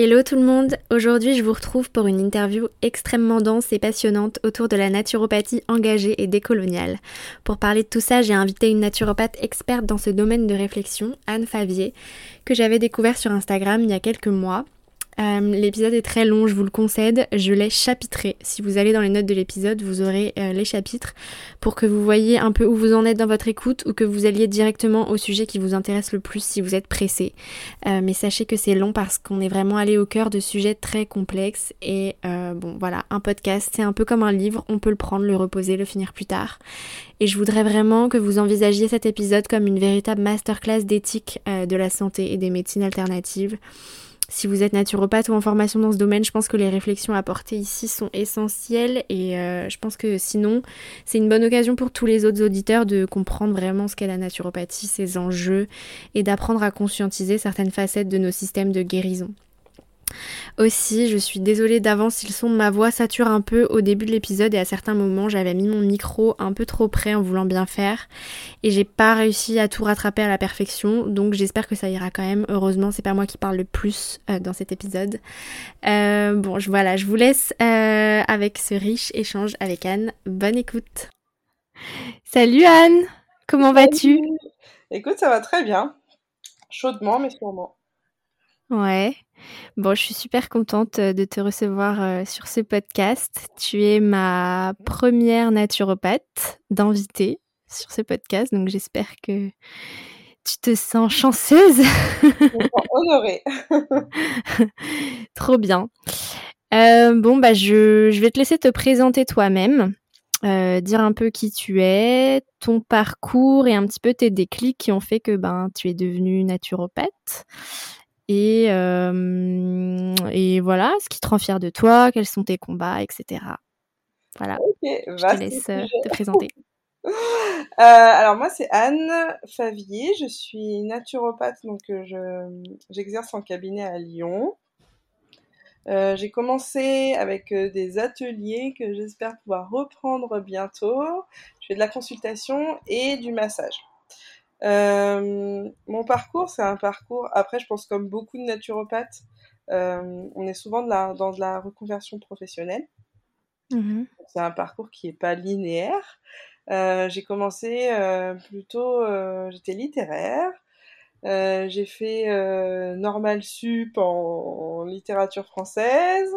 Hello tout le monde, aujourd'hui je vous retrouve pour une interview extrêmement dense et passionnante autour de la naturopathie engagée et décoloniale. Pour parler de tout ça, j'ai invité une naturopathe experte dans ce domaine de réflexion, Anne Favier, que j'avais découvert sur Instagram il y a quelques mois euh, l'épisode est très long, je vous le concède. Je l'ai chapitré. Si vous allez dans les notes de l'épisode, vous aurez euh, les chapitres pour que vous voyez un peu où vous en êtes dans votre écoute ou que vous alliez directement au sujet qui vous intéresse le plus si vous êtes pressé. Euh, mais sachez que c'est long parce qu'on est vraiment allé au cœur de sujets très complexes. Et bon, voilà, un podcast, c'est un peu comme un livre. On peut le prendre, le reposer, le finir plus tard. Et je voudrais vraiment que vous envisagiez cet épisode comme une véritable masterclass d'éthique de la santé et des médecines alternatives. Si vous êtes naturopathe ou en formation dans ce domaine, je pense que les réflexions apportées ici sont essentielles et euh, je pense que sinon, c'est une bonne occasion pour tous les autres auditeurs de comprendre vraiment ce qu'est la naturopathie, ses enjeux et d'apprendre à conscientiser certaines facettes de nos systèmes de guérison. Aussi, je suis désolée d'avance si le son de ma voix sature un peu au début de l'épisode et à certains moments j'avais mis mon micro un peu trop près en voulant bien faire et j'ai pas réussi à tout rattraper à la perfection donc j'espère que ça ira quand même. Heureusement, c'est pas moi qui parle le plus euh, dans cet épisode. Euh, bon, je, voilà, je vous laisse euh, avec ce riche échange avec Anne. Bonne écoute. Salut Anne, comment vas-tu? Écoute, ça va très bien. Chaudement mais sûrement. Ouais. Bon, je suis super contente euh, de te recevoir euh, sur ce podcast. Tu es ma première naturopathe d'invité sur ce podcast, donc j'espère que tu te sens chanceuse. Honorée. Trop bien. Euh, bon, bah, je, je, vais te laisser te présenter toi-même, dire un peu qui tu es, ton parcours et un petit peu tes déclics qui ont fait que ben, tu es devenue naturopathe. Et, euh, et voilà, ce qui te rend fier de toi, quels sont tes combats, etc. Voilà. je te laisse euh, te présenter. Euh, alors moi c'est Anne Favier, je suis naturopathe donc j'exerce en cabinet à Lyon. j'ai commencé avec des ateliers que j'espère pouvoir reprendre bientôt. Je fais de la consultation et du massage. Euh, mon parcours, c'est un parcours, après je pense comme beaucoup de naturopathes, euh, on est souvent de la, dans de la reconversion professionnelle. Mmh c'est un parcours qui est pas linéaire. Euh, j'ai commencé euh, plutôt, euh, j'étais littéraire. j'ai fait normal sup en, en, littérature française.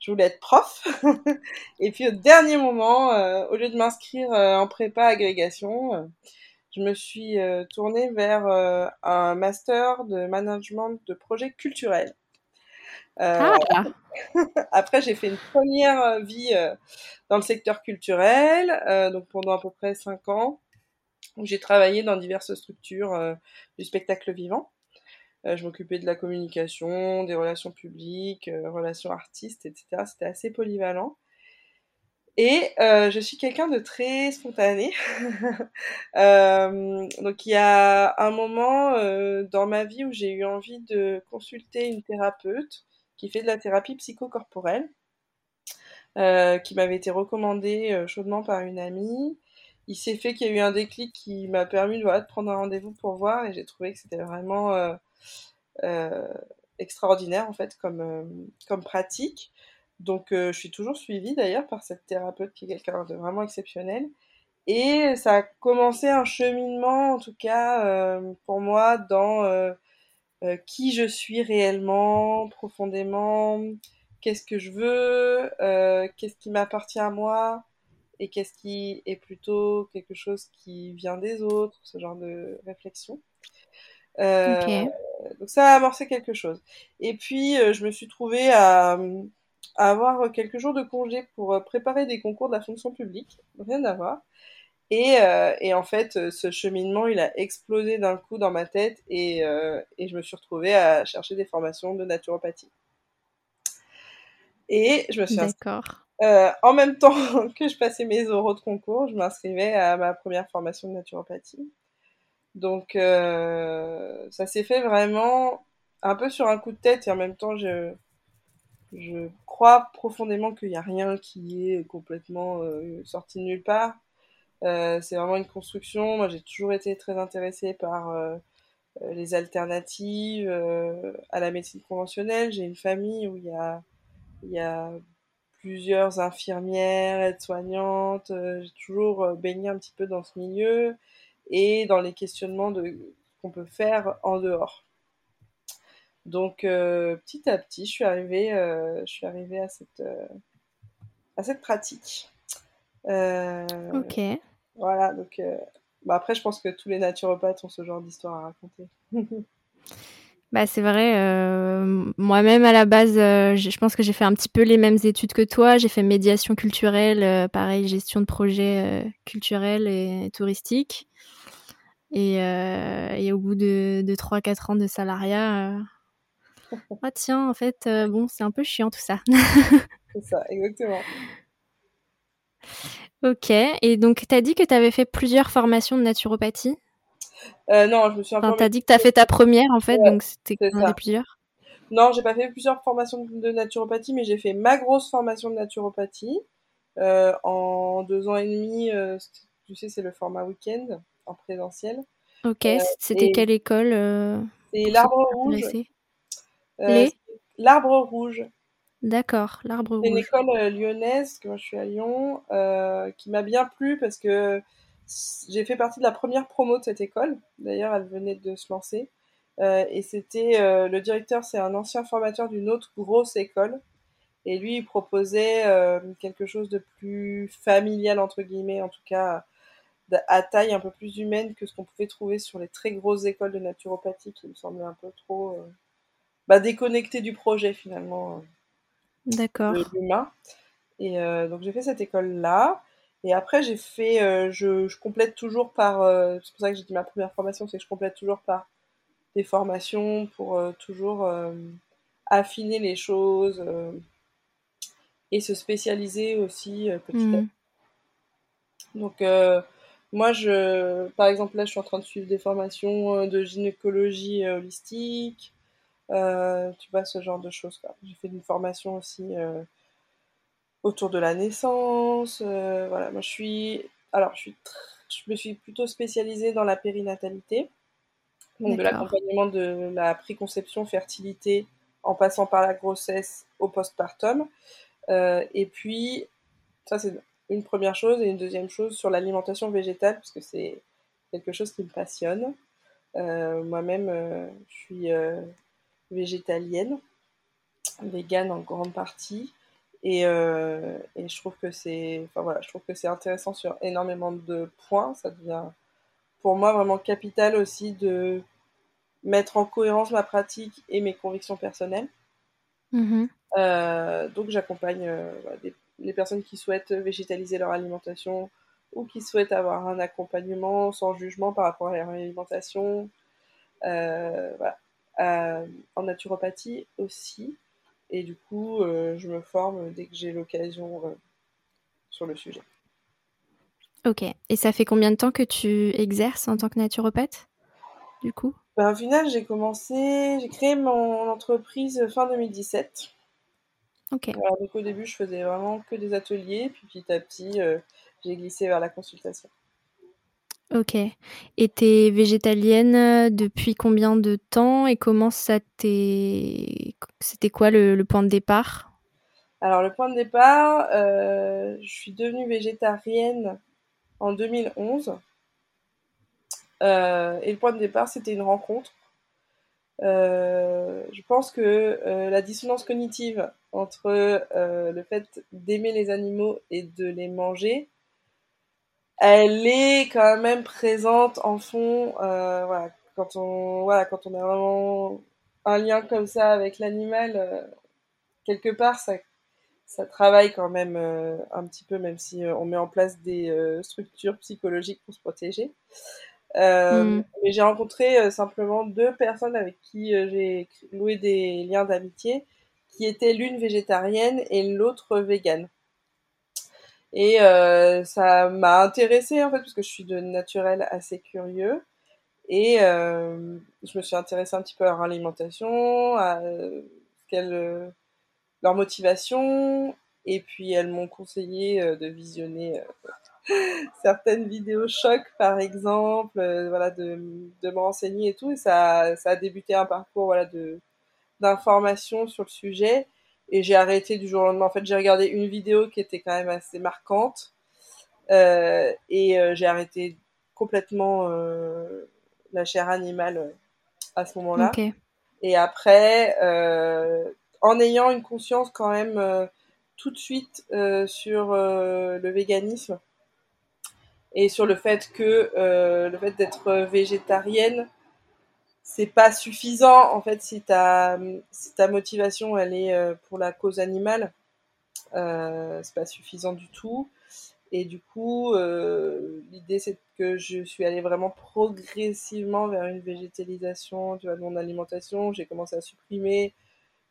Je voulais être prof. Et puis au dernier moment, au lieu de m'inscrire en prépa agrégation, je me suis euh, tournée vers euh, un master de management de projets culturels. Euh, ah. après, j'ai fait une première vie dans le secteur culturel, donc pendant à peu près cinq ans, où j'ai travaillé dans diverses structures du spectacle vivant. je m'occupais de la communication, des relations publiques, relations artistes, etc. C'était assez polyvalent. Et euh, je suis quelqu'un de très spontané. euh, donc il y a un moment euh, dans ma vie où j'ai eu envie de consulter une thérapeute qui fait de la thérapie psychocorporelle, qui m'avait été recommandée chaudement par une amie. Il s'est fait qu'il y a eu un déclic qui m'a permis de prendre un rendez-vous pour voir et j'ai trouvé que c'était vraiment extraordinaire en fait comme, comme pratique. Donc, euh, je suis toujours suivie d'ailleurs par cette thérapeute qui est quelqu'un de vraiment exceptionnel. Et ça a commencé un cheminement, en tout cas, euh, pour moi, dans euh, qui je suis réellement, profondément, qu'est-ce que je veux, qu'est-ce qui m'appartient à moi, et qu'est-ce qui est plutôt quelque chose qui vient des autres, ce genre de réflexion. Euh, donc ça a amorcé quelque chose. Et puis euh, je me suis trouvée à, avoir quelques jours de congé pour euh, préparer des concours de la fonction publique, rien à voir. Et, et, en fait, ce cheminement, il a explosé d'un coup dans ma tête et, et, je me suis retrouvée à chercher des formations de naturopathie. Et je me suis D'accord. Euh, en même temps que je passais mes oraux de concours, je m'inscrivais à ma première formation de naturopathie. Donc euh, ça s'est fait vraiment un peu sur un coup de tête et en même temps je, je crois profondément qu'il n'y a rien qui est complètement euh, sorti de nulle part. c'est vraiment une construction. Moi j'ai toujours été très intéressée par les alternatives à la médecine conventionnelle. J'ai une famille où il y a, il y a plusieurs infirmières, aides-soignantes. Euh, j'ai toujours euh, baigné un petit peu dans ce milieu et dans les questionnements de qu'on peut faire en dehors. Donc euh, petit à petit, je suis arrivée, je suis arrivée à cette à cette pratique. ok. Voilà, donc bah après, je pense que tous les naturopathes ont ce genre d'histoire à raconter. Bah, c'est vrai. Euh, moi-même, à la base, euh, je pense que j'ai fait un petit peu les mêmes études que toi. J'ai fait médiation culturelle, euh, pareil, gestion de projets culturels et touristiques. Et, et au bout de, de 3-4 ans de salariat, ah tiens, en fait, bon, c'est un peu chiant tout ça. c'est ça, exactement. Ok, et donc tu as dit que tu avais fait plusieurs formations de naturopathie? Euh, non, je me suis enfin, T'as dit que t'as fait ta première en fait, donc c'était des plusieurs. Non, j'ai pas fait plusieurs formations de naturopathie, mais j'ai fait ma grosse formation de naturopathie euh, en deux ans et demi. Euh, tu sais, c'est le format week-end en présentiel. Ok, c'était quelle école C'est l'Arbre Rouge. L'Arbre Rouge. D'accord, l'Arbre Rouge. C'est une école lyonnaise, que moi je suis à Lyon, qui m'a bien plu parce que j'ai fait partie de la première promo de cette école. D'ailleurs, elle venait de se lancer. Euh, et c'était euh, le directeur, c'est un ancien formateur d'une autre grosse école. Et lui, il proposait euh, quelque chose de plus familial, entre guillemets, en tout cas à taille un peu plus humaine que ce qu'on pouvait trouver sur les très grosses écoles de naturopathie qui me semblaient un peu trop bah, déconnectées du projet finalement. D'accord. Humain. Et donc j'ai fait cette école-là. Et après, j'ai fait, euh, je, je, complète toujours par, euh, c'est pour ça que j'ai dit ma première formation, c'est que je complète toujours par des formations pour euh, toujours affiner les choses et se spécialiser aussi petit à mmh. petit. Donc, moi, je, par exemple, là, je suis en train de suivre des formations de gynécologie holistique, tu vois, ce genre de choses. J'ai fait une formation aussi autour de la naissance. Euh, voilà, moi je suis, alors je suis, je me suis plutôt spécialisée dans la périnatalité, donc de l'accompagnement de la préconception, fertilité, en passant par la grossesse au postpartum. Euh, et puis, ça c'est une première chose, et une deuxième chose sur l'alimentation végétale, parce que c'est quelque chose qui me passionne. Euh, moi-même, je suis végétalienne, végane en grande partie. Et, euh, et, je trouve que c'est, enfin voilà, je trouve que c'est intéressant sur énormément de points. Ça devient, pour moi, vraiment capital aussi de mettre en cohérence ma pratique et mes convictions personnelles. Mm-hmm. Euh, donc, j'accompagne euh, les personnes qui souhaitent végétaliser leur alimentation ou qui souhaitent avoir un accompagnement sans jugement par rapport à leur alimentation. voilà. En naturopathie aussi. Et du coup, euh, je me forme dès que j'ai l'occasion euh, sur le sujet. Ok. Et ça fait combien de temps que tu exerces en tant que naturopathe, du coup? Ben, Au final, j'ai commencé, j'ai créé mon entreprise fin 2017. Ok. donc au début, je faisais vraiment que des ateliers, puis petit à petit, euh, j'ai glissé vers la consultation. Ok. Et t'es végétalienne euh, depuis combien de temps et comment ça t'est... C'était quoi le, point de départ? Alors le point de départ, euh, je suis devenue végétarienne en 2011. Euh, et le point de départ, c'était une rencontre. je pense que la dissonance cognitive entre le fait d'aimer les animaux et de les manger, elle est quand même présente en fond. voilà, quand on, voilà, quand on a vraiment un lien comme ça avec l'animal, quelque part, ça ça travaille quand même euh, un petit peu, même si euh, on met en place des euh, structures psychologiques pour se protéger. Mm. Mais j'ai rencontré simplement deux personnes avec qui j'ai loué des liens d'amitié, qui étaient l'une végétarienne et l'autre végane. Et ça m'a intéressée en fait parce que je suis de naturel assez curieux et je me suis intéressée un petit peu à leur alimentation, à ce qu'elles leur motivation. Et puis elles m'ont conseillé euh, de visionner euh, certaines vidéos choc, par exemple, euh, voilà, de, de me renseigner et tout. Et ça, ça a débuté un parcours voilà, de d'information sur le sujet. Et j'ai arrêté du jour au lendemain. En fait, j'ai regardé une vidéo qui était quand même assez marquante. Euh, et j'ai arrêté complètement euh, la chair animale à ce moment-là. Et après, euh, en ayant une conscience quand même euh, tout de suite euh, sur euh, le véganisme et sur le fait que le fait d'être végétarienne c'est pas suffisant en fait si ta si ta motivation elle est pour la cause animale euh, c'est pas suffisant du tout et du coup l'idée c'est que je suis allée vraiment progressivement vers une végétalisation de mon alimentation j'ai commencé à supprimer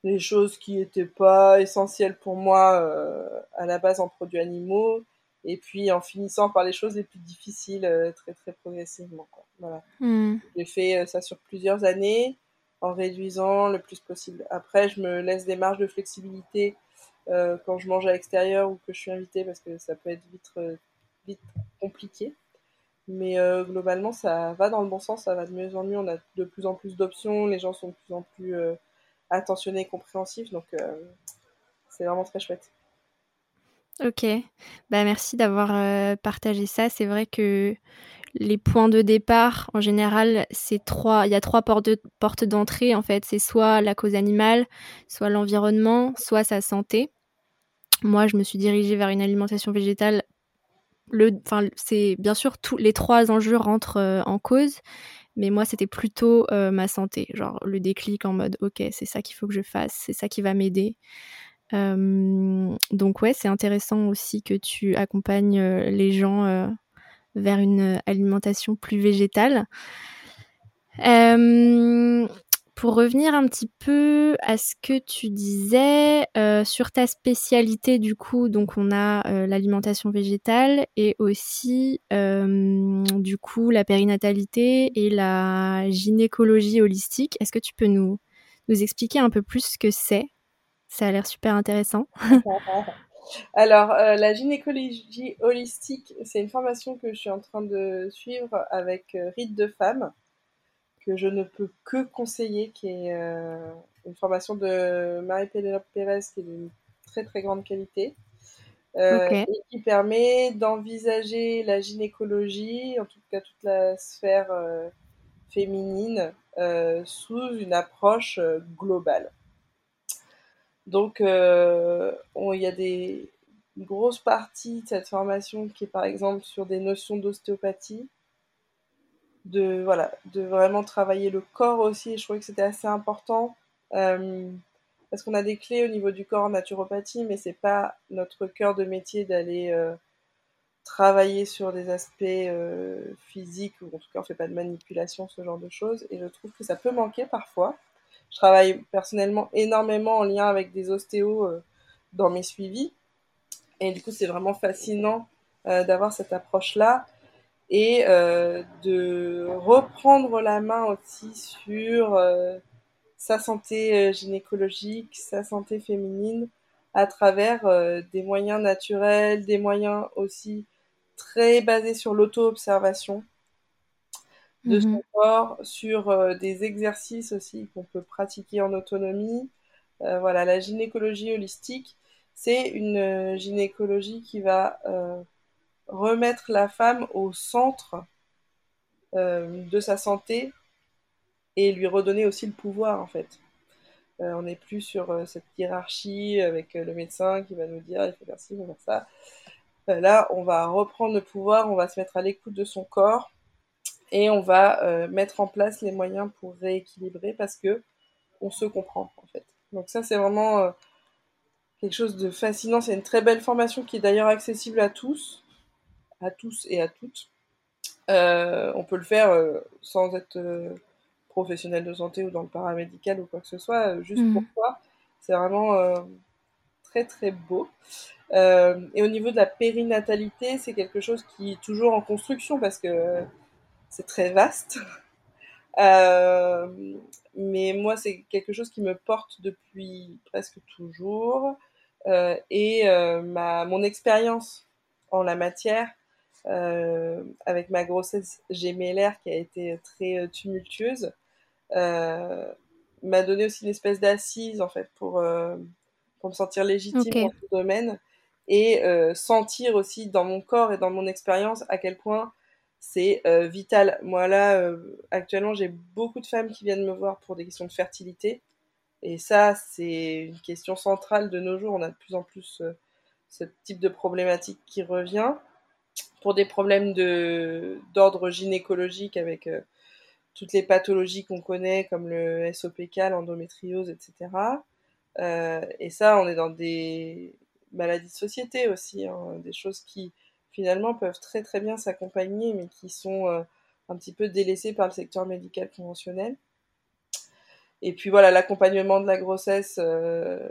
les choses qui n'étaient pas essentielles pour moi euh, à la base en produits animaux, et puis en finissant par les choses les plus difficiles euh, très très progressivement. Quoi. Voilà. Hmm. J'ai fait euh, ça sur plusieurs années en réduisant le plus possible. Après, je me laisse des marges de flexibilité quand je mange à l'extérieur ou que je suis invitée parce que ça peut être vite, vite compliqué. Mais globalement, ça va dans le bon sens, ça va de mieux en mieux. On a de plus en plus d'options, les gens sont de plus en plus attentionné et compréhensif. Donc, euh, c'est vraiment très chouette. Ok, bah merci d'avoir euh, partagé ça. C'est vrai que les points de départ, en général, c'est trois. Il y a trois portes d'entrée en fait. C'est soit la cause animale, soit l'environnement, soit sa santé. Moi, je me suis dirigée vers une alimentation végétale. Le, c'est bien sûr tous les trois enjeux rentrent euh, en cause, mais moi, c'était plutôt euh, ma santé, genre le déclic en mode, ok, c'est ça qu'il faut que je fasse, c'est ça qui va m'aider. donc ouais, c'est intéressant aussi que tu accompagnes euh, les gens euh, vers une alimentation plus végétale. Pour revenir un petit peu à ce que tu disais euh, sur ta spécialité, du coup, donc on a euh, l'alimentation végétale et aussi euh, du coup la périnatalité et la gynécologie holistique. Est-ce que tu peux nous, nous expliquer un peu plus ce que c'est? Ça a l'air super intéressant. Alors, la gynécologie holistique, c'est une formation que je suis en train de suivre avec Rite de Femmes que je ne peux que conseiller, qui est euh, une formation de Marie-Pénélope Pérez, qui est d'une très très grande qualité, euh, et qui permet d'envisager la gynécologie, en tout cas toute la sphère euh, féminine, sous une approche globale. Donc, il y a des grosses parties de cette formation qui est par exemple sur des notions d'ostéopathie, de voilà de vraiment travailler le corps aussi. Je trouvais que c'était assez important euh, parce qu'on a des clés au niveau du corps en naturopathie mais c'est pas notre cœur de métier d'aller euh, travailler sur des aspects euh, physiques ou en tout cas on fait pas de manipulation ce genre de choses. Et je trouve que ça peut manquer parfois je travaille personnellement énormément en lien avec des ostéos dans mes suivis. Et du coup c'est vraiment fascinant d'avoir cette approche là et euh, de reprendre la main aussi sur euh, sa santé euh, gynécologique, sa santé féminine à travers des moyens naturels, des moyens aussi très basés sur l'auto-observation de son mhm. corps, sur des exercices aussi qu'on peut pratiquer en autonomie. voilà, la gynécologie holistique, c'est une gynécologie qui va remettre la femme au centre euh, de sa santé et lui redonner aussi le pouvoir en fait. on n'est plus sur cette hiérarchie avec le médecin qui va nous dire il faut faire ci, il faut faire ça. là, on va reprendre le pouvoir, on va se mettre à l'écoute de son corps et on va mettre en place les moyens pour rééquilibrer parce que on se comprend en fait. Donc ça c'est vraiment quelque chose de fascinant. C'est une très belle formation qui est d'ailleurs accessible à tous, à tous et à toutes. Euh, on peut le faire euh, sans être euh, professionnel de santé ou dans le paramédical ou quoi que ce soit, juste pour soi. Mhm. C'est vraiment très très beau. et au niveau de la périnatalité, c'est quelque chose qui est toujours en construction parce que c'est très vaste. mais moi, c'est quelque chose qui me porte depuis presque toujours. Euh, et euh, ma, mon expérience en la matière euh, avec ma grossesse gémellaire qui a été très tumultueuse m'a donné aussi une espèce d'assise en fait pour, pour me sentir légitime dans ce domaine et sentir aussi dans mon corps et dans mon expérience à quel point c'est vital. Moi là, actuellement, j'ai beaucoup de femmes qui viennent me voir pour des questions de fertilité. Et ça, c'est une question centrale de nos jours. On a de plus en plus euh, ce type de problématique qui revient. Pour des problèmes d'ordre gynécologique avec euh, toutes les pathologies qu'on connaît, comme le SOPK, l'endométriose, etc. Euh, et ça, on est dans des maladies de société aussi, hein, des choses qui finalement peuvent très très bien s'accompagner, mais qui sont un petit peu délaissées par le secteur médical conventionnel. Et puis voilà, l'accompagnement de la grossesse, euh,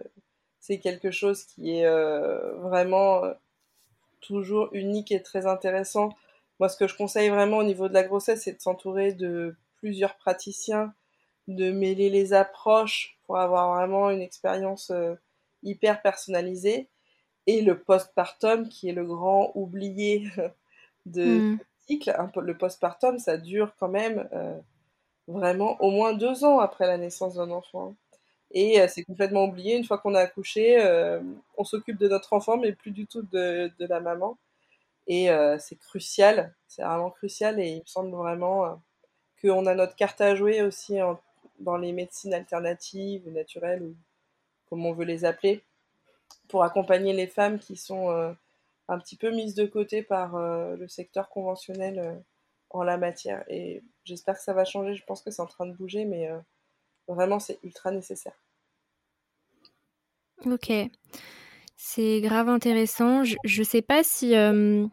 c'est quelque chose qui est euh, vraiment euh, toujours unique et très intéressant. Moi, ce que je conseille vraiment au niveau de la grossesse, c'est de s'entourer de plusieurs praticiens, de mêler les approches pour avoir vraiment une expérience hyper personnalisée. Et le postpartum, qui est le grand oublié de mmh. cycle. Le postpartum, ça dure quand même vraiment au moins deux ans après la naissance d'un enfant. Et euh, c'est complètement oublié. Une fois qu'on a accouché, euh, on s'occupe de notre enfant, mais plus du tout de, de la maman. Et euh, c'est crucial, c'est vraiment crucial. Et il me semble vraiment qu'on a notre carte à jouer aussi dans les médecines alternatives, naturelles, ou comme on veut les appeler, pour accompagner les femmes qui sont un petit peu mises de côté par le secteur conventionnel en la matière. Et j'espère que ça va changer. Je pense que c'est en train de bouger, mais euh, vraiment, c'est ultra nécessaire. Ok. C'est grave intéressant. Je ne sais pas si euh,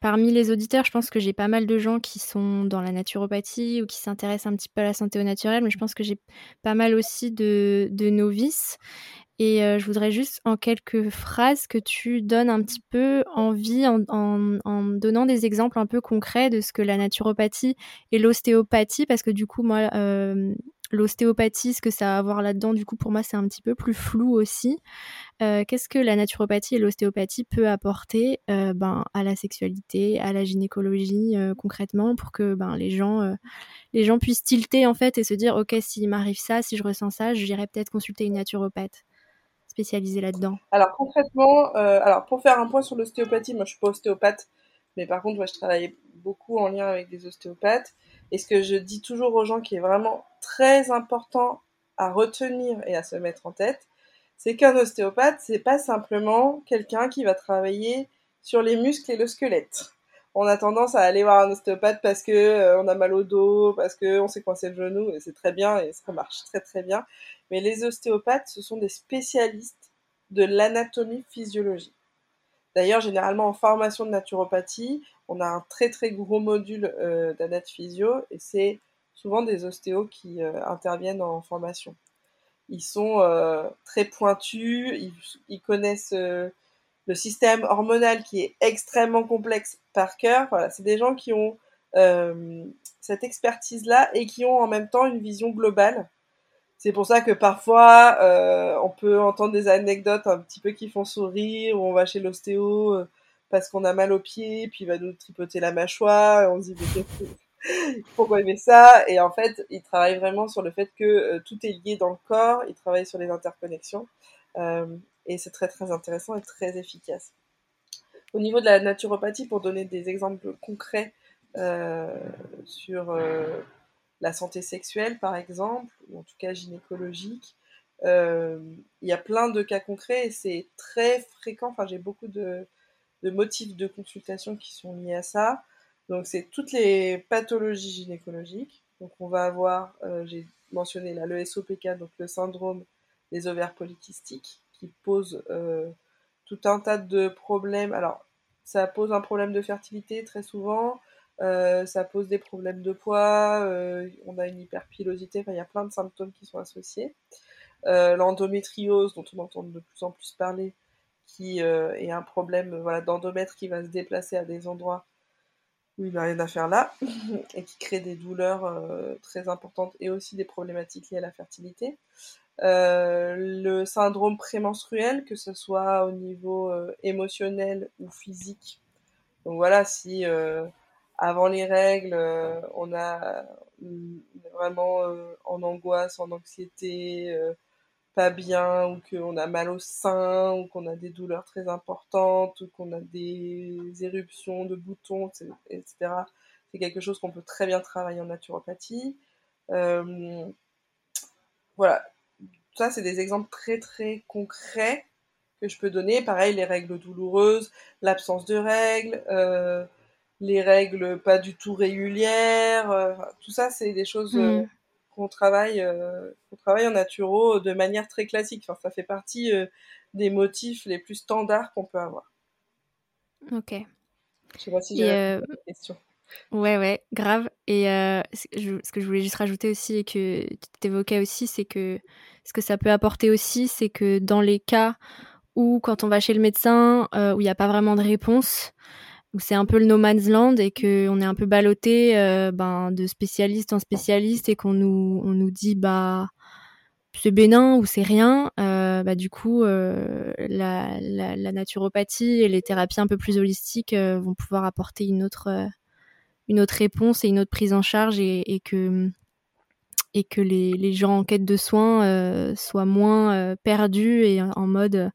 parmi les auditeurs, je pense que j'ai pas mal de gens qui sont dans la naturopathie ou qui s'intéressent un petit peu à la santé au naturel, mais je pense que j'ai pas mal aussi de novices. Et je voudrais juste en quelques phrases que tu donnes un petit peu envie en, donnant des exemples un peu concrets de ce que la naturopathie et l'ostéopathie, parce que du coup, moi, l'ostéopathie, ce que ça a à voir là-dedans, du coup, pour moi, c'est un petit peu plus flou aussi. Qu'est-ce que la naturopathie et l'ostéopathie peut apporter ben, à la sexualité, à la gynécologie concrètement, pour que ben, les, gens, les gens puissent tilter en fait et se dire, ok, s'il m'arrive ça, si je ressens ça, j'irai peut-être consulter une naturopathe spécialisé là-dedans? Alors concrètement, euh, alors pour faire un point sur l'ostéopathie, moi je suis pas ostéopathe, mais par contre moi je travaille beaucoup en lien avec des ostéopathes. Et ce que je dis toujours aux gens qui est vraiment très important à retenir et à se mettre en tête, c'est qu'un ostéopathe, c'est pas simplement quelqu'un qui va travailler sur les muscles et le squelette. On a tendance à aller voir un ostéopathe parce que euh, on a mal au dos, parce que on s'est coincé le genou, et c'est très bien et ça marche très très bien. Mais les ostéopathes, ce sont des spécialistes de l'anatomie-physiologie. D'ailleurs, généralement en formation de naturopathie, on a un très très gros module euh, physio et c'est souvent des ostéos qui euh, interviennent en formation. Ils sont euh, très pointus, ils, connaissent euh, le système hormonal qui est extrêmement complexe par cœur. Voilà, c'est des gens qui ont cette expertise-là et qui ont en même temps une vision globale c'est pour ça que parfois, euh, on peut entendre des anecdotes un petit peu qui font sourire, où on va chez l'ostéo euh, parce qu'on a mal aux pieds, puis il va nous tripoter la mâchoire, on se dit pourquoi il fait ça? Et en fait, il travaille vraiment sur le fait que euh, tout est lié dans le corps, il travaille sur les interconnexions, et c'est très très intéressant et très efficace. Au niveau de la naturopathie, pour donner des exemples concrets sur la santé sexuelle, par exemple, ou en tout cas gynécologique. Euh, il y a plein de cas concrets et c'est très fréquent. Enfin, j'ai beaucoup de, motifs de consultation qui sont liés à ça. Donc, c'est toutes les pathologies gynécologiques. Donc, on va avoir, euh, j'ai mentionné là, le SOPK, donc le syndrome des ovaires polykystiques, qui pose euh, tout un tas de problèmes. Alors, ça pose un problème de fertilité très souvent. Euh, ça pose des problèmes de poids, euh, on a une hyperpilosité, il y a plein de symptômes qui sont associés. Euh, l'endométriose, dont on entend de plus en plus parler, qui est un problème voilà, d'endomètre qui va se déplacer à des endroits où il n'a rien à faire là, et qui crée des douleurs très importantes et aussi des problématiques liées à la fertilité. le syndrome prémenstruel, que ce soit au niveau émotionnel ou physique. Donc voilà, si avant les règles, euh, on a vraiment euh, en angoisse, en anxiété, euh, pas bien, ou qu'on a mal au sein, ou qu'on a des douleurs très importantes, ou qu'on a des éruptions de boutons, etc. C'est quelque chose qu'on peut très bien travailler en naturopathie. voilà, ça c'est des exemples très très concrets que je peux donner. Pareil, les règles douloureuses, l'absence de règles, les règles pas du tout régulières. Euh, tout ça, c'est des choses euh, mm. qu'on travaille, euh, qu'on travaille en naturo de manière très classique. Enfin, ça fait partie des motifs les plus standards qu'on peut avoir. Ok. Je sais pas si j'ai euh... question. Ouais, ouais, grave. Et ce que je voulais juste rajouter aussi et que tu évoquais aussi, c'est que ce que ça peut apporter aussi, c'est que dans les cas où, quand on va chez le médecin, où il n'y a pas vraiment de réponse, où c'est un peu le no man's land et qu'on est un peu ballotté euh, ben, de spécialiste en spécialiste et qu'on nous, on nous dit bah c'est bénin ou c'est rien, euh, bah, du coup euh, la, naturopathie et les thérapies un peu plus holistiques vont pouvoir apporter une autre, réponse et une autre prise en charge et, et que, et que les, les, gens en quête de soins soient moins perdus et en mode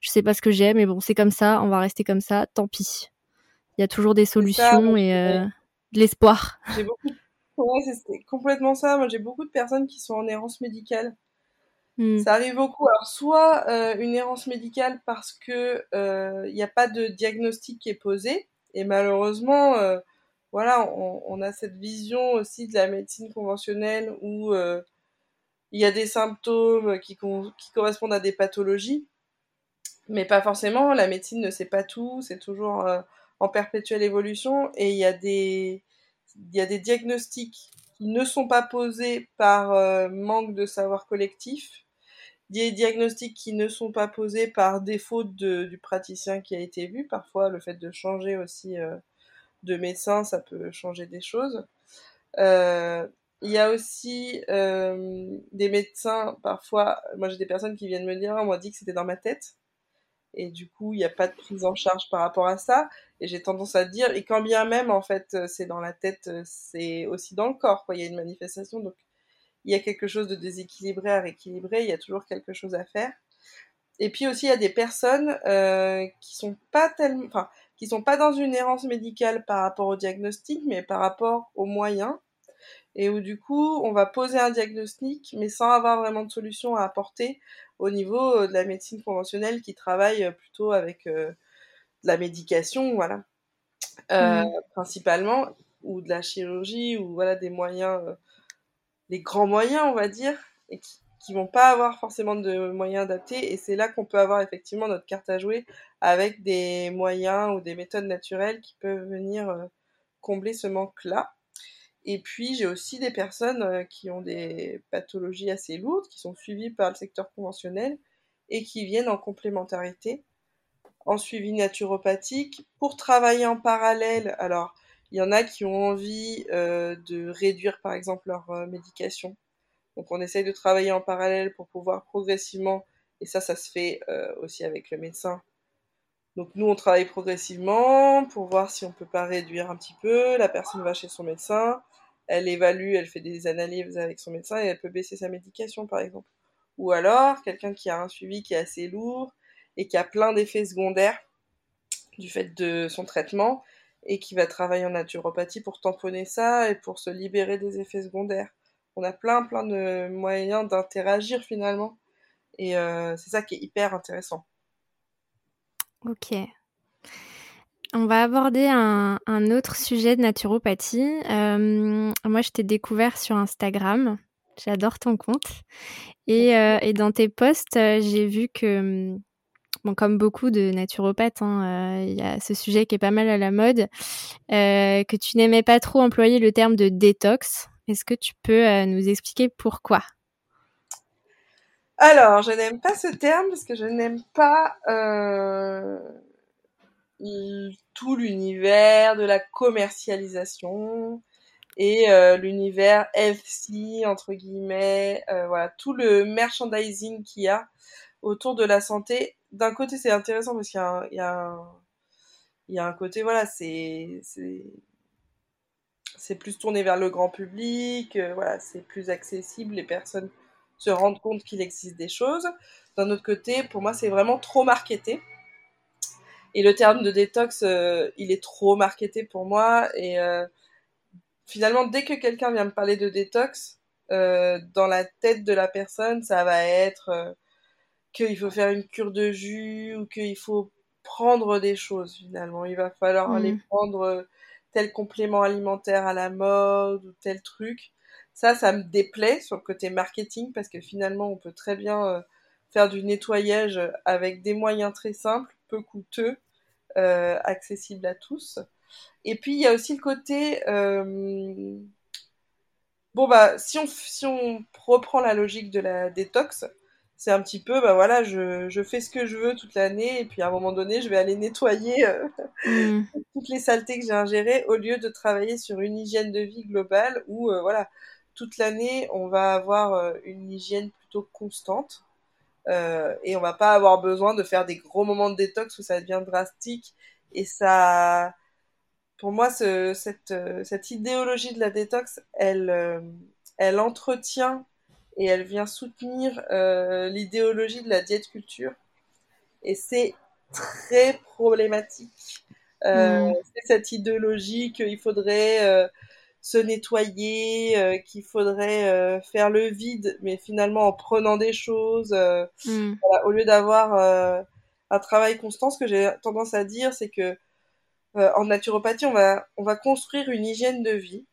je sais pas ce que j'ai mais bon c'est comme ça, on va rester comme ça, tant pis il y a toujours des solutions et euh, de l'espoir. J'ai beaucoup. Ouais, c'est complètement ça. Moi, j'ai beaucoup de personnes qui sont en errance médicale. Hmm. Ça arrive beaucoup. Alors, soit euh, une errance médicale parce que euh, il n'y a pas de diagnostic qui est posé, et malheureusement, voilà, on, on, a cette vision aussi de la médecine conventionnelle où il y a des symptômes qui, qui correspondent à des pathologies, mais pas forcément. La médecine ne sait pas tout. C'est toujours en perpétuelle évolution et il y a des, il y a des diagnostics qui ne sont pas posés par euh, manque de savoir collectif, des diagnostics qui ne sont pas posés par défaut de, du praticien qui a été vu. Parfois, le fait de changer aussi euh, de médecin, ça peut changer des choses. Euh, il y a aussi des médecins, parfois, moi j'ai des personnes qui viennent me dire, on m'a dit que c'était dans ma tête et du coup il n'y a pas de prise en charge par rapport à ça. Et j'ai tendance à dire et quand bien même en fait euh, c'est dans la tête euh, c'est aussi dans le corps quoi. Il y a une manifestation donc il y a quelque chose de déséquilibré à rééquilibrer il y a toujours quelque chose à faire. Et puis aussi il y a des personnes euh, qui sont pas enfin qui sont pas dans une errance médicale par rapport au diagnostic mais par rapport aux moyens. Et où du coup on va poser un diagnostic mais sans avoir vraiment de solution à apporter au niveau euh, de la médecine conventionnelle qui travaille euh, plutôt avec euh, de la médication, voilà, mmh. principalement, ou de la chirurgie, ou voilà des moyens, des grands moyens, on va dire, et qui, qui vont pas avoir forcément de moyens adaptés. Et c'est là qu'on peut avoir effectivement notre carte à jouer avec des moyens ou des méthodes naturelles qui peuvent venir combler ce manque-là. Et puis, j'ai aussi des personnes euh, qui ont des pathologies assez lourdes, qui sont suivies par le secteur conventionnel et qui viennent en complémentarité, en suivi naturopathique, pour travailler en parallèle. Alors, il y en a qui ont envie euh, de réduire, par exemple, leur euh, médication. Donc, on essaye de travailler en parallèle pour pouvoir progressivement, et ça, ça se fait aussi avec le médecin. Donc, nous, on travaille progressivement pour voir si on peut pas réduire un petit peu. La personne va chez son médecin elle évalue, elle fait des analyses avec son médecin et elle peut baisser sa médication, par exemple. Ou alors, quelqu'un qui a un suivi qui est assez lourd et qui a plein d'effets secondaires du fait de son traitement, et qui va travailler en naturopathie pour tamponner ça et pour se libérer des effets secondaires. On a plein plein de moyens d'interagir finalement et euh, c'est ça qui est hyper intéressant. Ok. On va aborder un, autre sujet de naturopathie. Euh, moi, je t'ai découvert sur Instagram. J'adore ton compte. Et, euh, dans tes posts, j'ai vu que, comme beaucoup de naturopathes, hein, il y a ce sujet qui est pas mal à la mode, que tu n'aimais pas trop employer le terme de détox. Est-ce que tu peux nous expliquer pourquoi? Alors, je n'aime pas ce terme parce que je n'aime pas euh, tout l'univers de la commercialisation et euh, l'univers healthy entre guillemets, euh, tout le merchandising qu'il y a autour de la santé. D'un côté, c'est intéressant parce qu'il y a, un, côté voilà, c'est plus tourné vers le grand public, voilà, c'est plus accessible, les personnes se rendre compte qu'il existe des choses. D'un autre côté, pour moi, c'est vraiment trop marketé. Et le terme de détox, euh, il est trop marketé pour moi. Et euh, finalement, dès que quelqu'un vient me parler de détox, euh, dans la tête de la personne, ça va être qu'il faut faire une cure de jus ou qu'il faut prendre des choses finalement. Il va falloir aller mmh. prendre tel complément alimentaire à la mode ou tel truc. Ça, ça me déplaît sur le côté marketing parce que finalement, on peut très bien faire du nettoyage avec des moyens très simples, peu coûteux, euh, accessibles à tous. Et puis, il y a aussi le côté... Euh, bon, bah, si on, si on reprend la logique de la détox, c'est un petit peu, bah voilà, je, je, fais ce que je veux toute l'année et puis à un moment donné, je vais aller nettoyer mmh. toutes les saletés que j'ai ingérées au lieu de travailler sur une hygiène de vie globale où, voilà, toute l'année, on va avoir euh, une hygiène plutôt constante. Euh, et on va pas avoir besoin de faire des gros moments de détox où ça devient drastique. Et ça, pour moi, cette, euh, cette idéologie de la détox, elle, elle entretient et elle vient soutenir l'idéologie de la diète culture. Et c'est très problématique. Mmh. C'est cette idéologie qu'il faudrait se nettoyer, euh, qu'il faudrait euh, faire le vide, mais finalement en prenant des choses, euh, mm. au lieu d'avoir un travail constant, ce que j'ai tendance à dire, c'est que en naturopathie, on va, on va construire une hygiène de vie.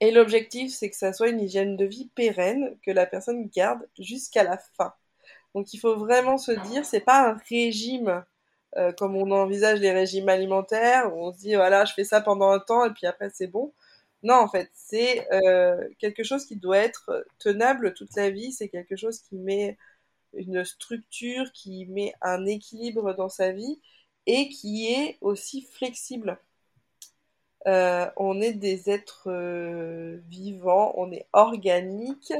Et l'objectif, c'est que ça soit une hygiène de vie pérenne, que la personne garde jusqu'à la fin. Donc il faut vraiment se dire, c'est pas un régime comme on envisage les régimes alimentaires, où on se dit voilà, je fais ça pendant un temps et puis après c'est bon. Non, en fait, c'est euh, quelque chose qui doit être tenable toute la vie. C'est quelque chose qui met une structure, qui met un équilibre dans sa vie et qui est aussi flexible. Euh, on est des êtres euh, vivants, on est organique,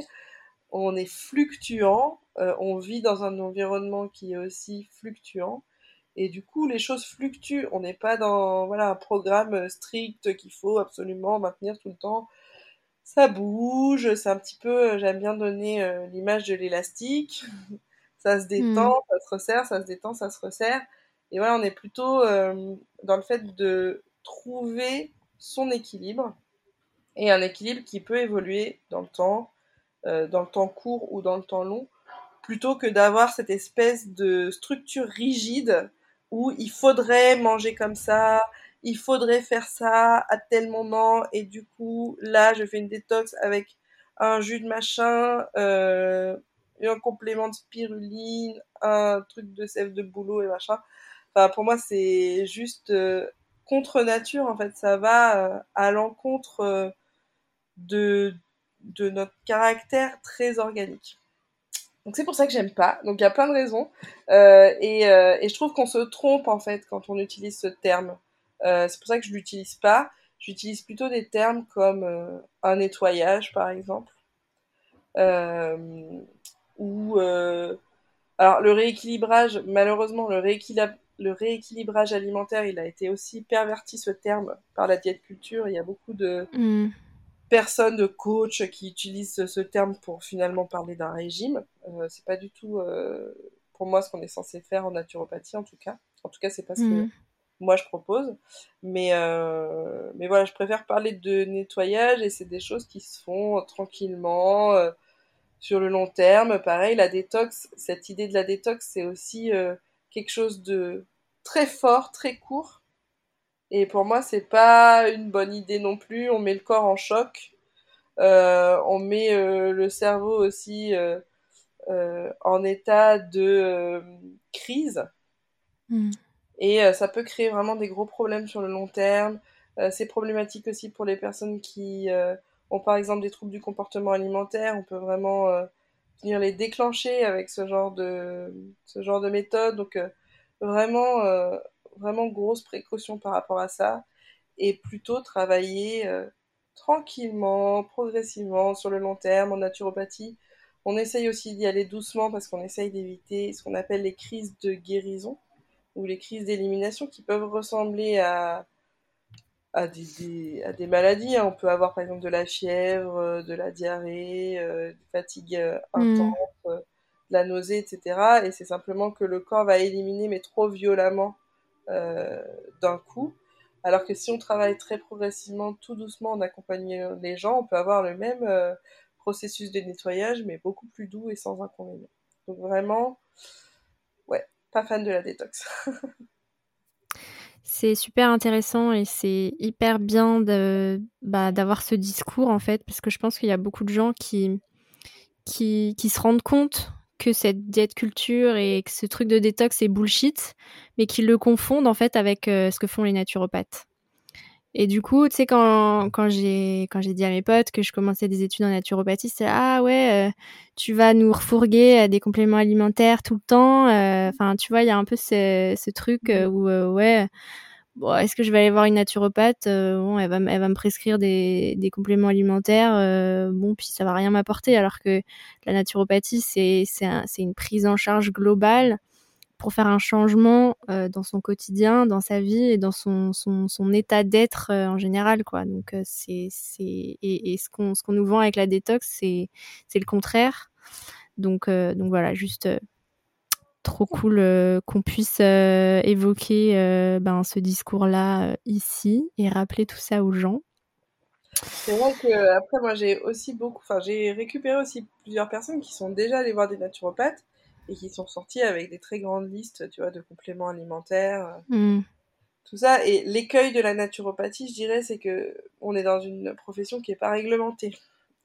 on est fluctuant, on vit dans un environnement qui est aussi fluctuant. Et du coup, les choses fluctuent. On n'est pas dans voilà, un programme strict qu'il faut absolument maintenir tout le temps. Ça bouge, c'est un petit peu, j'aime bien donner euh, l'image de l'élastique. ça se détend, hmm. ça se resserre, ça se détend, ça se resserre. Et voilà, on est plutôt euh, dans le fait de trouver son équilibre. Et un équilibre qui peut évoluer dans le temps, euh, dans le temps court ou dans le temps long, plutôt que d'avoir cette espèce de structure rigide où il faudrait manger comme ça, il faudrait faire ça à tel moment, et du coup, là, je fais une détox avec un jus de machin, euh, un complément de spiruline, un truc de sève de boulot et machin. Enfin, pour moi, c'est juste euh, contre nature, en fait. Ça va euh, à l'encontre euh, de, de notre caractère très organique. Donc c'est pour ça que j'aime pas. Donc il y a plein de raisons. Euh, et, euh, et, je trouve qu'on se trompe en fait quand on utilise ce terme. Euh, c'est pour ça que je l'utilise pas. J'utilise plutôt des termes comme un nettoyage par exemple. Ou alors le rééquilibrage, malheureusement le, le rééquilibrage alimentaire, il a été aussi perverti ce terme par la diète culture. Il y a beaucoup de... Mm personne de coach qui utilise ce terme pour finalement parler d'un régime. Euh, c'est pas du tout euh, pour moi ce qu'on est censé faire en naturopathie en tout cas. En tout cas, c'est pas ce que, moi je propose. Mais, euh, mais voilà, je préfère parler de nettoyage et c'est des choses qui se font tranquillement euh, sur le long terme. Pareil, la détox, cette idée de la détox, c'est aussi euh, quelque chose de très fort, très court. Et pour moi, c'est pas une bonne idée non plus. On met le corps en choc. on met le cerveau aussi en état de crise. Mm. Et euh, ça peut créer vraiment des gros problèmes sur le long terme. Euh, c'est problématique aussi pour les personnes qui euh, ont par exemple des troubles du comportement alimentaire. On peut vraiment venir les déclencher avec ce genre de, ce genre de méthode. Donc vraiment, vraiment grosse précaution par rapport à ça. Et plutôt travailler tranquillement, progressivement, sur le long terme en naturopathie. On essaye aussi d'y aller doucement parce qu'on essaye d'éviter ce qu'on appelle les crises de guérison ou les crises d'élimination qui peuvent ressembler à, à, des, à des maladies. Hein. On peut avoir par exemple de la fièvre, euh, de la diarrhée, euh, de fatigue euh, mm. intense, de la nausée, etc. Et c'est simplement que le corps va éliminer, mais trop violemment d'un coup. Alors que si on travaille très progressivement, tout doucement, en accompagnant les gens, on peut avoir le même processus de nettoyage, mais beaucoup plus doux et sans inconvénients. Donc vraiment, pas fan de la détox. c'est super intéressant et c'est hyper bien bah, d'avoir ce discours en fait, parce que je pense qu'il y a beaucoup de gens qui, qui, qui se rendent compte que cette diète culture et que ce truc de détox est bullshit, mais qui le confondent en fait avec euh, ce que font les naturopathes. Et du coup, tu sais, quand, quand j'ai quand j'ai dit à mes potes que je commençais des études en naturopathie, c'est ah ouais, euh, tu vas nous refourguer des compléments alimentaires tout le temps. Euh, enfin, tu vois, il y a un peu ce, ce truc mmh. où ouais, est-ce que je vais aller voir une naturopathe Bon, elle va elle va me prescrire des, des compléments alimentaires. bon, puis ça va rien m'apporter. Alors que la naturopathie, c'est c'est une prise en charge globale pour faire un changement euh, dans son quotidien, dans sa vie et dans son, son, son état d'être euh, en général. Quoi. Donc, euh, c'est, c'est... Et, et, ce, qu'on, ce qu'on nous vend avec la détox, c'est, c'est le contraire. Donc, donc voilà, juste trop cool qu'on puisse évoquer ben, ce discours-là ici et rappeler tout ça aux gens. C'est vrai que après moi j'ai aussi beaucoup, enfin j'ai récupéré aussi plusieurs personnes qui sont déjà allées voir des naturopathes et qui sont sortis avec des très grandes listes, tu vois, de compléments alimentaires. Euh, mm. Tout ça. Et l'écueil de la naturopathie, je dirais, c'est que on est dans une profession qui n'est pas réglementée.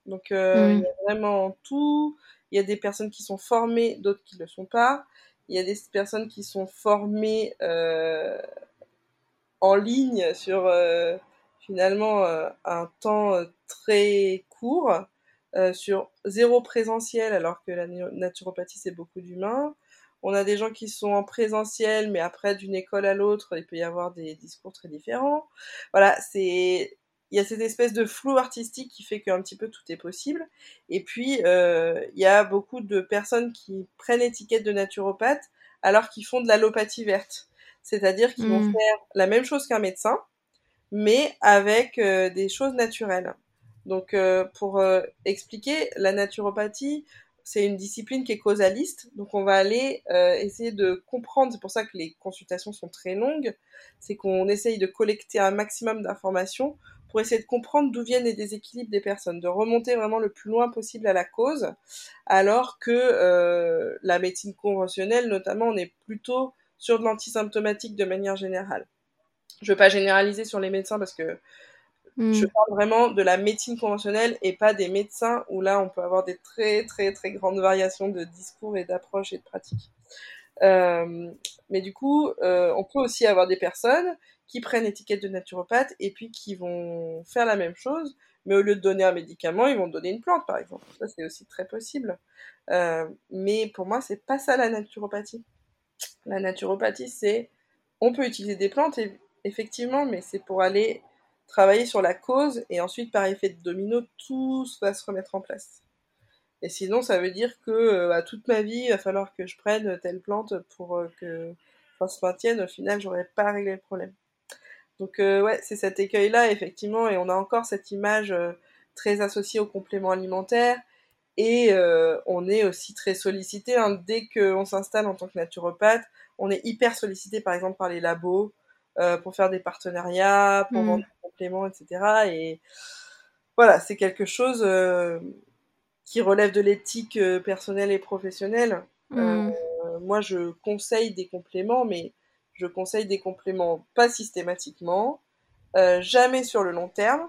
Donc, euh, mm. il y a vraiment tout. Il y a des personnes qui sont formées, d'autres qui ne le sont pas. Il y a des personnes qui sont formées euh, en ligne sur finalement un temps très court euh, sur zéro présentiel, alors que la naturopathie, c'est beaucoup d'humains. On a des gens qui sont en présentiel, mais après, d'une école à l'autre, il peut y avoir des discours très différents. Voilà, c'est il y a cette espèce de flou artistique qui fait qu'un petit peu tout est possible. Et puis, euh, il y a beaucoup de personnes qui prennent l'étiquette de naturopathe alors qu'ils font de l'allopathie verte. C'est-à-dire qu'ils vont hmm. faire la même chose qu'un médecin, mais avec euh, des choses naturelles. Donc, euh, pour euh, expliquer, la naturopathie, c'est une discipline qui est causaliste. Donc, on va aller euh, essayer de comprendre. C'est pour ça que les consultations sont très longues. C'est qu'on essaye de collecter un maximum d'informations pour essayer de comprendre d'où viennent les déséquilibres des personnes, de remonter vraiment le plus loin possible à la cause, alors que la médecine conventionnelle, notamment, on est plutôt sur de l'antisymptomatique de manière générale. Je ne veux pas généraliser sur les médecins parce que je hmm. parle vraiment de la médecine conventionnelle et pas des médecins où là on peut avoir des très très très grandes variations de discours et d'approche et de pratique. Euh, mais du coup, euh, on peut aussi avoir des personnes qui prennent l'étiquette de naturopathe et puis qui vont faire la même chose, mais au lieu de donner un médicament, ils vont donner une plante par exemple. Ça c'est aussi très possible. Euh, mais pour moi, c'est pas ça la naturopathie. La naturopathie, c'est on peut utiliser des plantes effectivement, mais c'est pour aller travailler sur la cause et ensuite par effet de domino tout va se remettre en place. Et sinon ça veut dire que euh, à toute ma vie il va falloir que je prenne telle plante pour euh, que ça se maintienne, au final j'aurais pas réglé le problème. Donc euh, ouais c'est cet écueil là effectivement et on a encore cette image très associée au complément alimentaire et on est aussi très sollicité hein. dès qu'on s'installe en tant que naturopathe on est hyper sollicité par exemple par les labos pour faire des partenariats, pour Mm. vendre des compléments, etc. Et voilà, c'est quelque chose qui relève de l'éthique personnelle et professionnelle. Mm. moi, je conseille des compléments, mais je conseille des compléments pas systématiquement, jamais sur le long terme,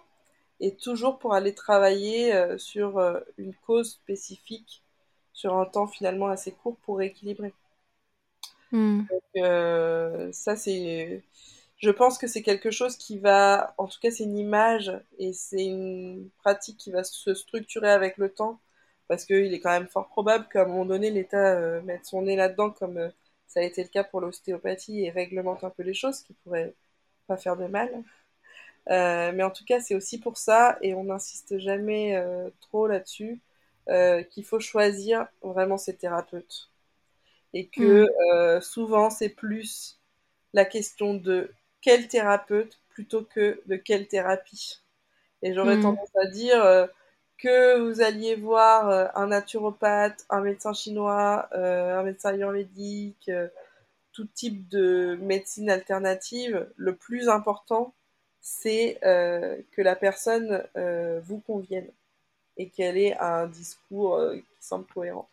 et toujours pour aller travailler sur une cause spécifique sur un temps finalement assez court pour rééquilibrer. Mm. Donc, euh, ça, c'est. Je pense que c'est quelque chose qui va. En tout cas, c'est une image et c'est une pratique qui va se structurer avec le temps. Parce qu'il est quand même fort probable qu'à un moment donné, l'État euh, mette son nez là-dedans, comme euh, ça a été le cas pour l'ostéopathie, et réglemente un peu les choses, qui pourrait pas faire de mal. Euh, mais en tout cas, c'est aussi pour ça, et on n'insiste jamais euh, trop là-dessus, euh, qu'il faut choisir vraiment ses thérapeutes. Et que euh, souvent, c'est plus la question de quel thérapeute plutôt que de quelle thérapie. Et j'aurais Mm. tendance à dire euh, que vous alliez voir euh, un naturopathe, un médecin chinois, euh, un médecin ayurvédique, euh, tout type de médecine alternative, le plus important, c'est que la personne vous convienne et qu'elle ait un discours qui semble cohérent.